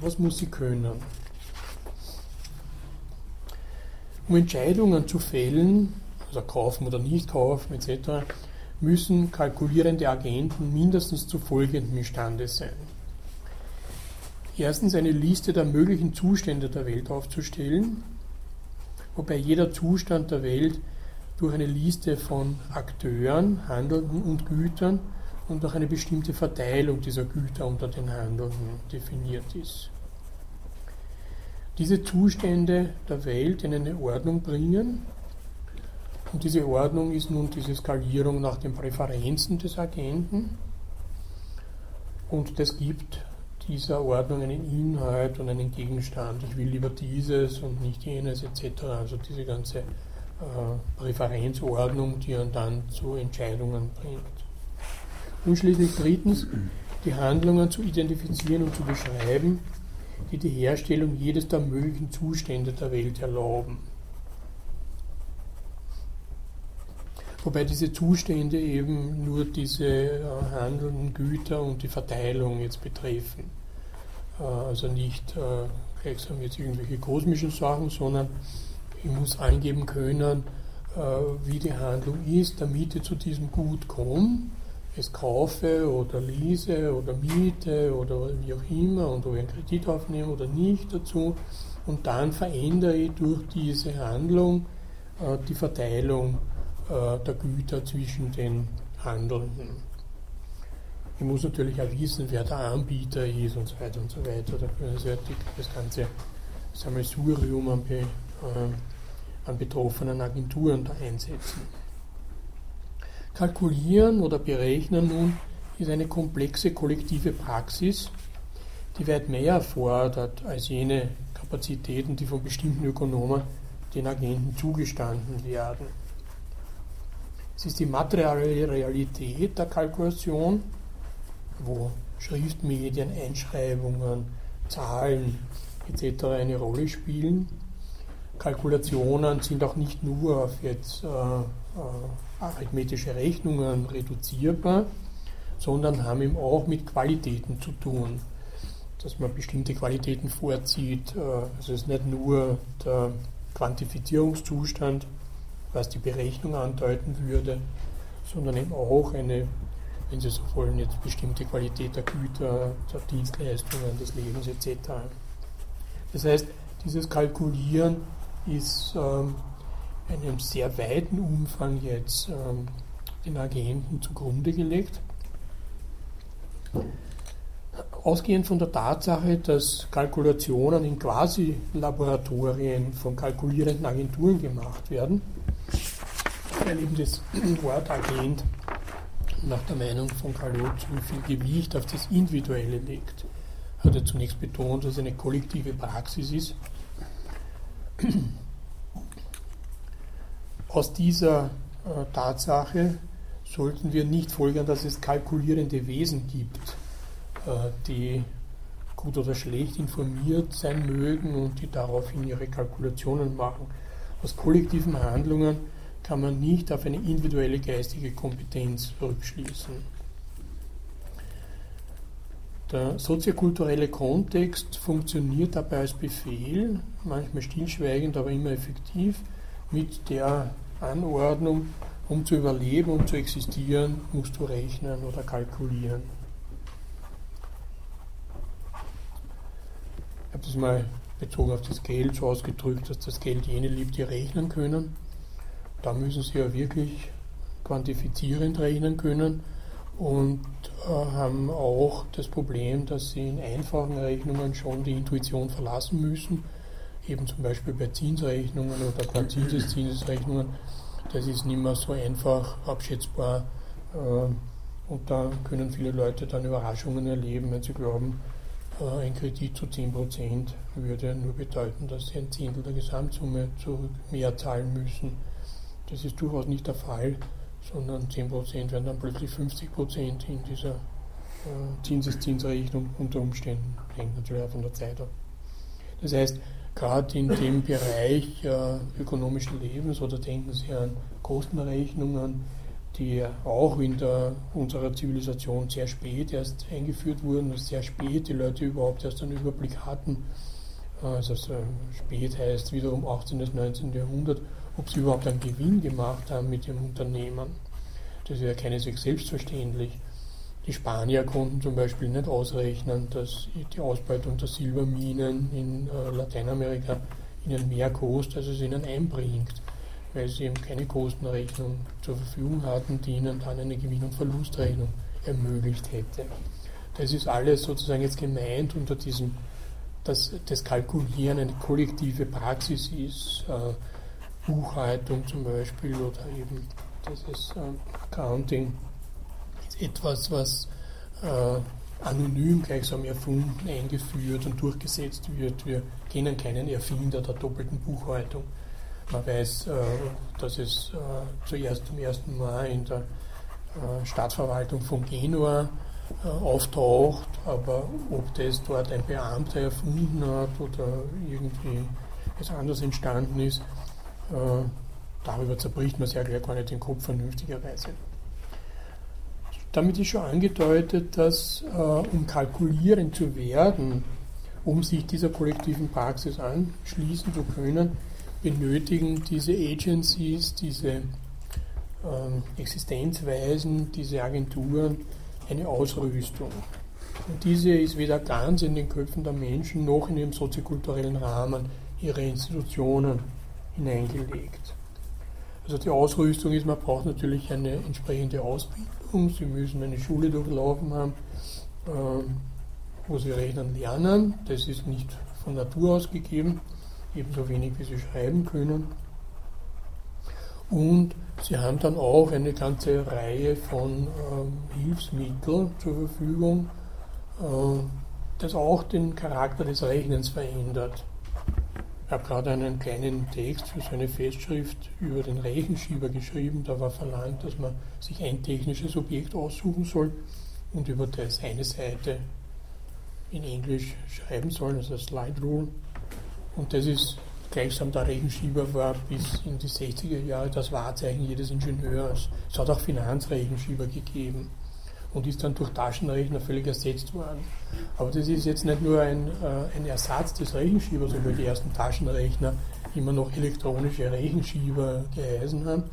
Was muss sie können? Um Entscheidungen zu fällen, also kaufen oder nicht kaufen etc., müssen kalkulierende Agenten mindestens zu folgendem imstande sein. Erstens eine Liste der möglichen Zustände der Welt aufzustellen, wobei jeder Zustand der Welt durch eine Liste von Akteuren, Handelnden und Gütern und durch eine bestimmte Verteilung dieser Güter unter den Handelnden definiert ist. Diese Zustände der Welt in eine Ordnung bringen und diese Ordnung ist nun diese Skalierung nach den Präferenzen des Agenten. Und das gibt dieser Ordnung einen Inhalt und einen Gegenstand. Ich will lieber dieses und nicht jenes etc. Also diese ganze äh, Präferenzordnung, die dann zu Entscheidungen bringt. Und schließlich drittens, die Handlungen zu identifizieren und zu beschreiben, die die Herstellung jedes der möglichen Zustände der Welt erlauben. Wobei diese Zustände eben nur diese äh, handelnden Güter und die Verteilung jetzt betreffen. Äh, also nicht äh, gleichsam jetzt irgendwelche kosmischen Sachen, sondern ich muss angeben können, wie die Handlung ist, damit ich zu diesem Gut komme, es kaufe oder lease oder miete oder wie auch immer und ob ich einen Kredit aufnehme oder nicht dazu. Und dann verändere ich durch diese Handlung die Verteilung äh, der Güter zwischen den Handelnden. Ich muss natürlich auch wissen, wer der Anbieter ist und so weiter und so weiter. Da können Sie das ganze Sammelsurium an, be, äh, an betroffenen Agenturen da einsetzen. Kalkulieren oder berechnen nun ist eine komplexe kollektive Praxis, die weit mehr erfordert als jene Kapazitäten, die von bestimmten Ökonomen den Agenten zugestanden werden. Es ist die materielle Realität der Kalkulation, wo Schriftmedien, Einschreibungen, Zahlen etc. eine Rolle spielen. Kalkulationen sind auch nicht nur auf jetzt äh, äh, arithmetische Rechnungen reduzierbar, sondern haben eben auch mit Qualitäten zu tun. Dass man bestimmte Qualitäten vorzieht. Äh, also es ist nicht nur der Quantifizierungszustand, was die Berechnung andeuten würde, sondern eben auch eine, wenn Sie so wollen, jetzt bestimmte Qualität der Güter, der Dienstleistungen, des Lebens etc. Das heißt, dieses Kalkulieren ist ähm, einem sehr weiten Umfang jetzt ähm, den Agenten zugrunde gelegt. Ausgehend von der Tatsache, dass Kalkulationen in Quasi-Laboratorien von kalkulierenden Agenturen gemacht werden, weil eben das Wort Agent nach der Meinung von Carlo zu viel Gewicht auf das Individuelle legt. Hat er zunächst betont, dass es eine kollektive Praxis ist. Aus dieser äh, Tatsache sollten wir nicht folgern, dass es kalkulierende Wesen gibt, äh, die gut oder schlecht informiert sein mögen und die daraufhin ihre Kalkulationen machen. Aus kollektiven Handlungen kann man nicht auf eine individuelle geistige Kompetenz rückschließen. Der soziokulturelle Kontext funktioniert dabei als Befehl, manchmal stillschweigend, aber immer effektiv, mit der Anordnung, um zu überleben, um zu existieren, musst du rechnen oder kalkulieren. Ich habe das mal bezogen auf das Geld so ausgedrückt, dass das Geld jene liebt, die rechnen können. Da müssen sie ja wirklich quantifizierend rechnen können und äh, haben auch das Problem, dass sie in einfachen Rechnungen schon die Intuition verlassen müssen, eben zum Beispiel bei Zinsrechnungen oder bei Zinseszinsrechnungen. Das ist nicht mehr so einfach abschätzbar äh, und da können viele Leute dann Überraschungen erleben, wenn sie glauben, äh, ein Kredit zu 10% würde nur bedeuten, dass sie ein Zehntel der Gesamtsumme zurück mehr zahlen müssen. Das ist durchaus nicht der Fall sondern 10% werden dann plötzlich 50% in dieser äh, Zinseszinsrechnung unter Umständen. Hängt natürlich auch von der Zeit ab. Das heißt, gerade in dem Bereich äh, ökonomischen Lebens oder denken Sie an Kostenrechnungen, die auch in der, unserer Zivilisation sehr spät erst eingeführt wurden, sehr spät die Leute überhaupt erst einen Überblick hatten. Also spät heißt wiederum 18. bis 19. Jahrhundert ob sie überhaupt einen Gewinn gemacht haben mit ihrem Unternehmen. Das ist ja keineswegs selbstverständlich. Die Spanier konnten zum Beispiel nicht ausrechnen, dass die Ausbeutung der Silberminen in äh, Lateinamerika ihnen mehr kostet, als es ihnen einbringt, weil sie eben keine Kostenrechnung zur Verfügung hatten, die ihnen dann eine Gewinn- und Verlustrechnung ermöglicht hätte. Das ist alles sozusagen jetzt gemeint unter diesem, dass das Kalkulieren eine kollektive Praxis ist, äh, Buchhaltung zum Beispiel oder eben dieses äh, Accounting etwas, was äh, anonym gleichsam erfunden, eingeführt und durchgesetzt wird. Wir kennen keinen Erfinder der doppelten Buchhaltung. Man weiß, äh, dass es äh, zuerst zum ersten Mal in der äh, Stadtverwaltung von Genua auftaucht, aber ob das dort ein Beamter erfunden hat oder irgendwie etwas anderes entstanden ist, darüber zerbricht man ja gleich gar nicht den Kopf vernünftigerweise. Damit ist schon angedeutet, dass äh, um kalkulierend zu werden, um sich dieser kollektiven Praxis anschließen zu können, benötigen diese Agencies, diese äh, Existenzweisen, diese Agenturen eine Ausrüstung. Und diese ist weder ganz in den Köpfen der Menschen noch in ihrem soziokulturellen Rahmen ihrer Institutionen hineingelegt. Also die Ausrüstung ist, man braucht natürlich eine entsprechende Ausbildung. Sie müssen eine Schule durchlaufen haben, ähm, wo Sie rechnen lernen. Das ist nicht von Natur aus gegeben, ebenso wenig wie Sie schreiben können. Und Sie haben dann auch eine ganze Reihe von ähm, Hilfsmitteln zur Verfügung, äh, das auch den Charakter des Rechnens verändert. Ich habe gerade einen kleinen Text für seine Festschrift über den Rechenschieber geschrieben. Da war verlangt, dass man sich ein technisches Objekt aussuchen soll und über das eine Seite in Englisch schreiben soll, also Slide Rule. Und das ist gleichsam der Rechenschieber war bis in die 60er Jahre das Wahrzeichen jedes Ingenieurs. Es hat auch Finanzrechenschieber gegeben und ist dann durch Taschenrechner völlig ersetzt worden. Aber das ist jetzt nicht nur ein, äh, ein Ersatz des Rechenschiebers, obwohl die ersten Taschenrechner immer noch elektronische Rechenschieber geheißen haben,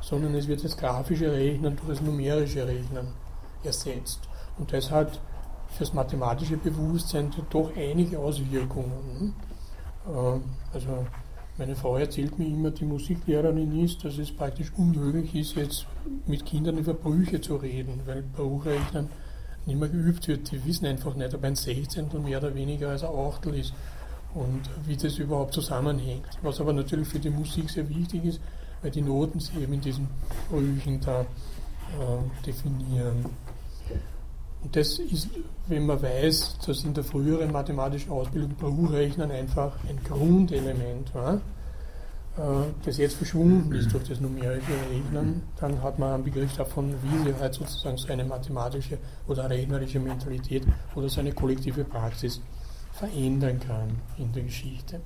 sondern es wird das grafische Rechnen durch das numerische Rechnen ersetzt. Und das hat für das mathematische Bewusstsein doch einige Auswirkungen. Äh, also Meine Frau erzählt mir immer, die Musiklehrerin ist, dass es praktisch unmöglich ist, jetzt mit Kindern über Brüche zu reden, weil Bruchrechnen nicht mehr geübt wird. Die wissen einfach nicht, ob ein Sechzehntel mehr oder weniger als ein Achtel ist und wie das überhaupt zusammenhängt. Was aber natürlich für die Musik sehr wichtig ist, weil die Noten sich eben in diesen Brüchen da äh, definieren. Und das ist, wenn man weiß, dass in der früheren mathematischen Ausbildung Bruchrechnen einfach ein Grundelement war, äh, das jetzt verschwunden ist durch das numerische Rechnen, dann hat man einen Begriff davon, wie halt sozusagen seine mathematische oder rechnerische Mentalität oder seine kollektive Praxis verändern kann in der Geschichte.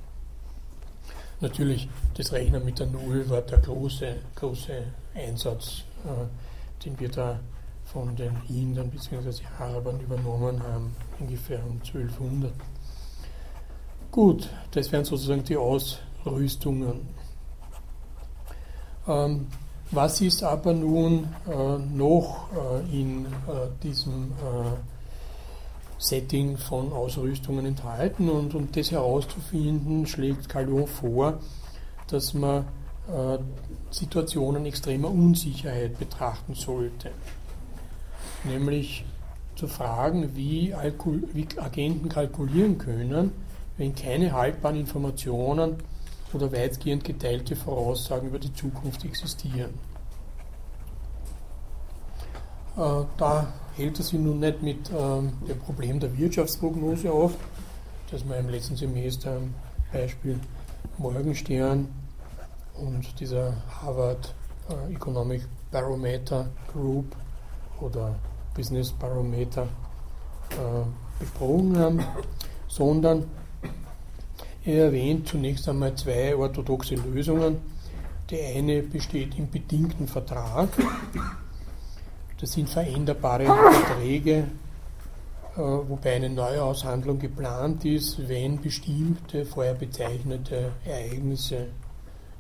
Natürlich, das Rechnen mit der Null war der große, große Einsatz, äh, den wir da von den Indern bzw. Arabern übernommen haben, ungefähr um 1200. Gut, das wären sozusagen die Ausrüstungen. Ähm, was ist aber nun äh, noch äh, in äh, diesem äh, Setting von Ausrüstungen enthalten? Und um das herauszufinden, schlägt Calon vor, dass man äh, Situationen extremer Unsicherheit betrachten sollte nämlich zu fragen, wie, wie Agenten kalkulieren können, wenn keine haltbaren Informationen oder weitgehend geteilte Voraussagen über die Zukunft existieren. Äh, da hält er sich nun nicht mit ähm, dem Problem der Wirtschaftsprognose auf, das wir im letzten Semester am Beispiel Morgenstern und dieser Harvard äh, Economic Barometer Group oder Business Barometer äh, besprochen haben, sondern er erwähnt zunächst einmal zwei orthodoxe Lösungen. Die eine besteht im bedingten Vertrag. Das sind veränderbare Verträge, äh, wobei eine Neuaushandlung geplant ist, wenn bestimmte vorher bezeichnete Ereignisse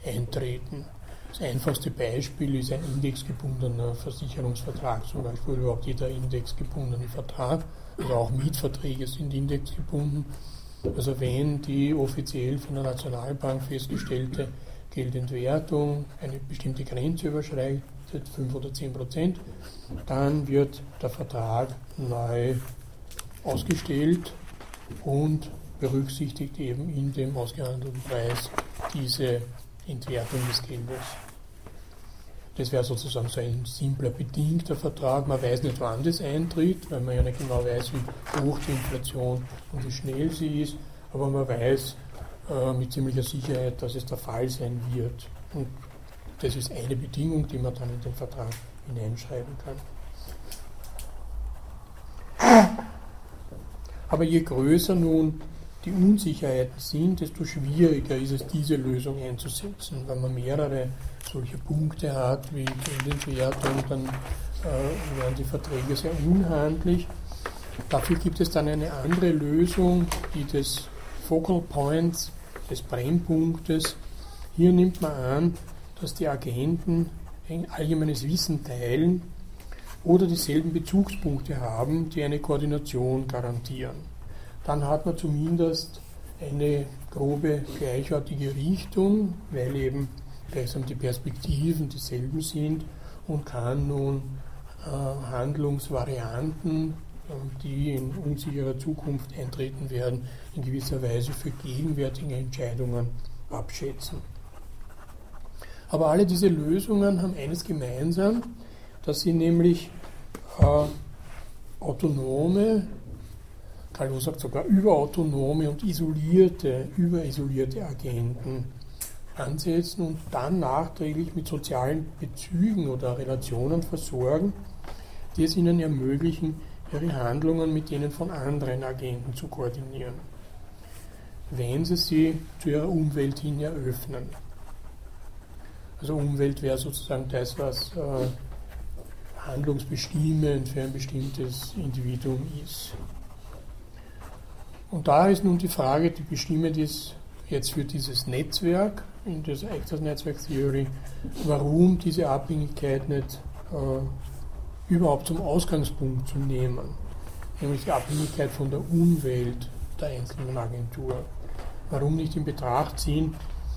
eintreten. Das einfachste Beispiel ist ein indexgebundener Versicherungsvertrag, zum Beispiel überhaupt jeder indexgebundene Vertrag, also auch Mietverträge sind indexgebunden. Also wenn die offiziell von der Nationalbank festgestellte Geldentwertung eine bestimmte Grenze überschreitet, 5 oder 10 Prozent, dann wird der Vertrag neu ausgestellt und berücksichtigt eben in dem ausgehandelten Preis diese Entwertung des Geldes. Das wäre sozusagen so ein simpler, bedingter Vertrag. Man weiß nicht, wann das eintritt, weil man ja nicht genau weiß, wie hoch die Inflation und wie schnell sie ist. Aber man weiß äh, mit ziemlicher Sicherheit, dass es der Fall sein wird. Und das ist eine Bedingung, die man dann in den Vertrag hineinschreiben kann. Aber je größer nun die Unsicherheiten sind, desto schwieriger ist es, diese Lösung einzusetzen. Wenn man mehrere solche Punkte hat wie Geldentwertung, dann äh, werden die Verträge sehr unhandlich. Dafür gibt es dann eine andere Lösung, die des Focal Points, des Brennpunktes. Hier nimmt man an, dass die Agenten ein allgemeines Wissen teilen oder dieselben Bezugspunkte haben, die eine Koordination garantieren dann hat man zumindest eine grobe gleichartige Richtung, weil eben gleichsam die Perspektiven dieselben sind und kann nun äh, Handlungsvarianten, äh, die in unsicherer Zukunft eintreten werden, in gewisser Weise für gegenwärtige Entscheidungen abschätzen. Aber alle diese Lösungen haben eines gemeinsam, dass sie nämlich äh, autonome Calvo sagt sogar überautonome und isolierte, überisolierte Agenten ansetzen und dann nachträglich mit sozialen Bezügen oder Relationen versorgen, die es ihnen ermöglichen, ihre Handlungen mit denen von anderen Agenten zu koordinieren, wenn sie sie zu ihrer Umwelt hin eröffnen. Also Umwelt wäre sozusagen das, was äh, handlungsbestimmend für ein bestimmtes Individuum ist. Und da ist nun die Frage, die bestimmend ist jetzt für dieses Netzwerk, in das Access Netzwerk Theory, warum diese Abhängigkeit nicht äh, überhaupt zum Ausgangspunkt zu nehmen, nämlich die Abhängigkeit von der Umwelt der einzelnen Agentur. Warum nicht in Betracht ziehen,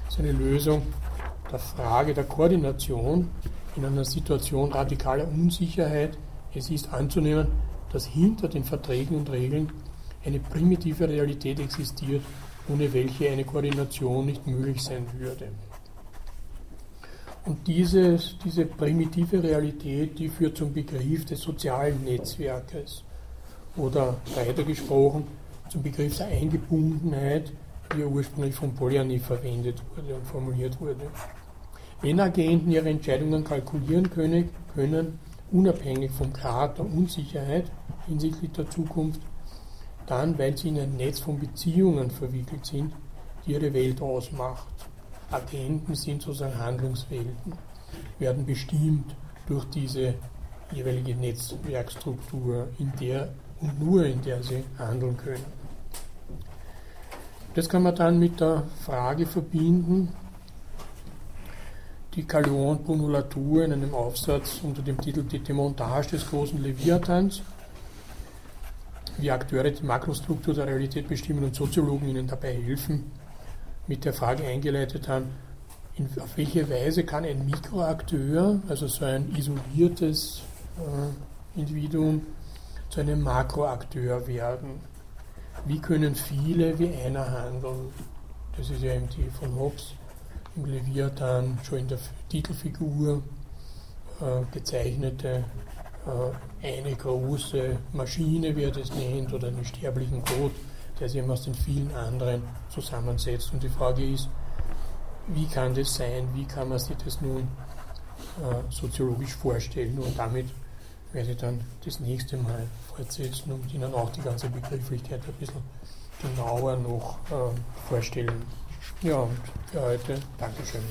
ist eine Lösung der Frage der Koordination in einer Situation radikaler Unsicherheit. Es ist anzunehmen, dass hinter den Verträgen und Regeln eine primitive Realität existiert, ohne welche eine Koordination nicht möglich sein würde. Und dieses, diese primitive Realität, die führt zum Begriff des sozialen Netzwerkes oder weiter gesprochen zum Begriff der Eingebundenheit, er ursprünglich von Polanyi verwendet wurde und formuliert wurde. Wenn Agenten ihre Entscheidungen kalkulieren können, können unabhängig vom Grad der Unsicherheit hinsichtlich der Zukunft, dann, weil sie in ein Netz von Beziehungen verwickelt sind, die ihre Welt ausmacht. Agenten sind sozusagen Handlungswelten, werden bestimmt durch diese jeweilige Netzwerkstruktur, in der und nur in der sie handeln können. Das kann man dann mit der Frage verbinden, die Calon Bruno Latour in einem Aufsatz unter dem Titel Die Demontage des großen Leviathans, wie Akteure die Makrostruktur der Realität bestimmen und Soziologen ihnen dabei helfen, mit der Frage eingeleitet haben, in, auf welche Weise kann ein Mikroakteur, also so ein isoliertes äh, Individuum, zu einem Makroakteur werden? Wie können viele wie einer handeln? Das ist ja eben die von Hobbes im Leviathan schon in der Titelfigur äh, gezeichnete eine große Maschine, wie er das nennt, oder einen sterblichen Gott, der sich eben aus den vielen anderen zusammensetzt. Und die Frage ist, wie kann das sein? Wie kann man sich das nun äh, soziologisch vorstellen? Und damit werde ich dann das nächste Mal fortsetzen und Ihnen auch die ganze Begrifflichkeit ein bisschen genauer noch äh, vorstellen. Ja, und für heute Dankeschön.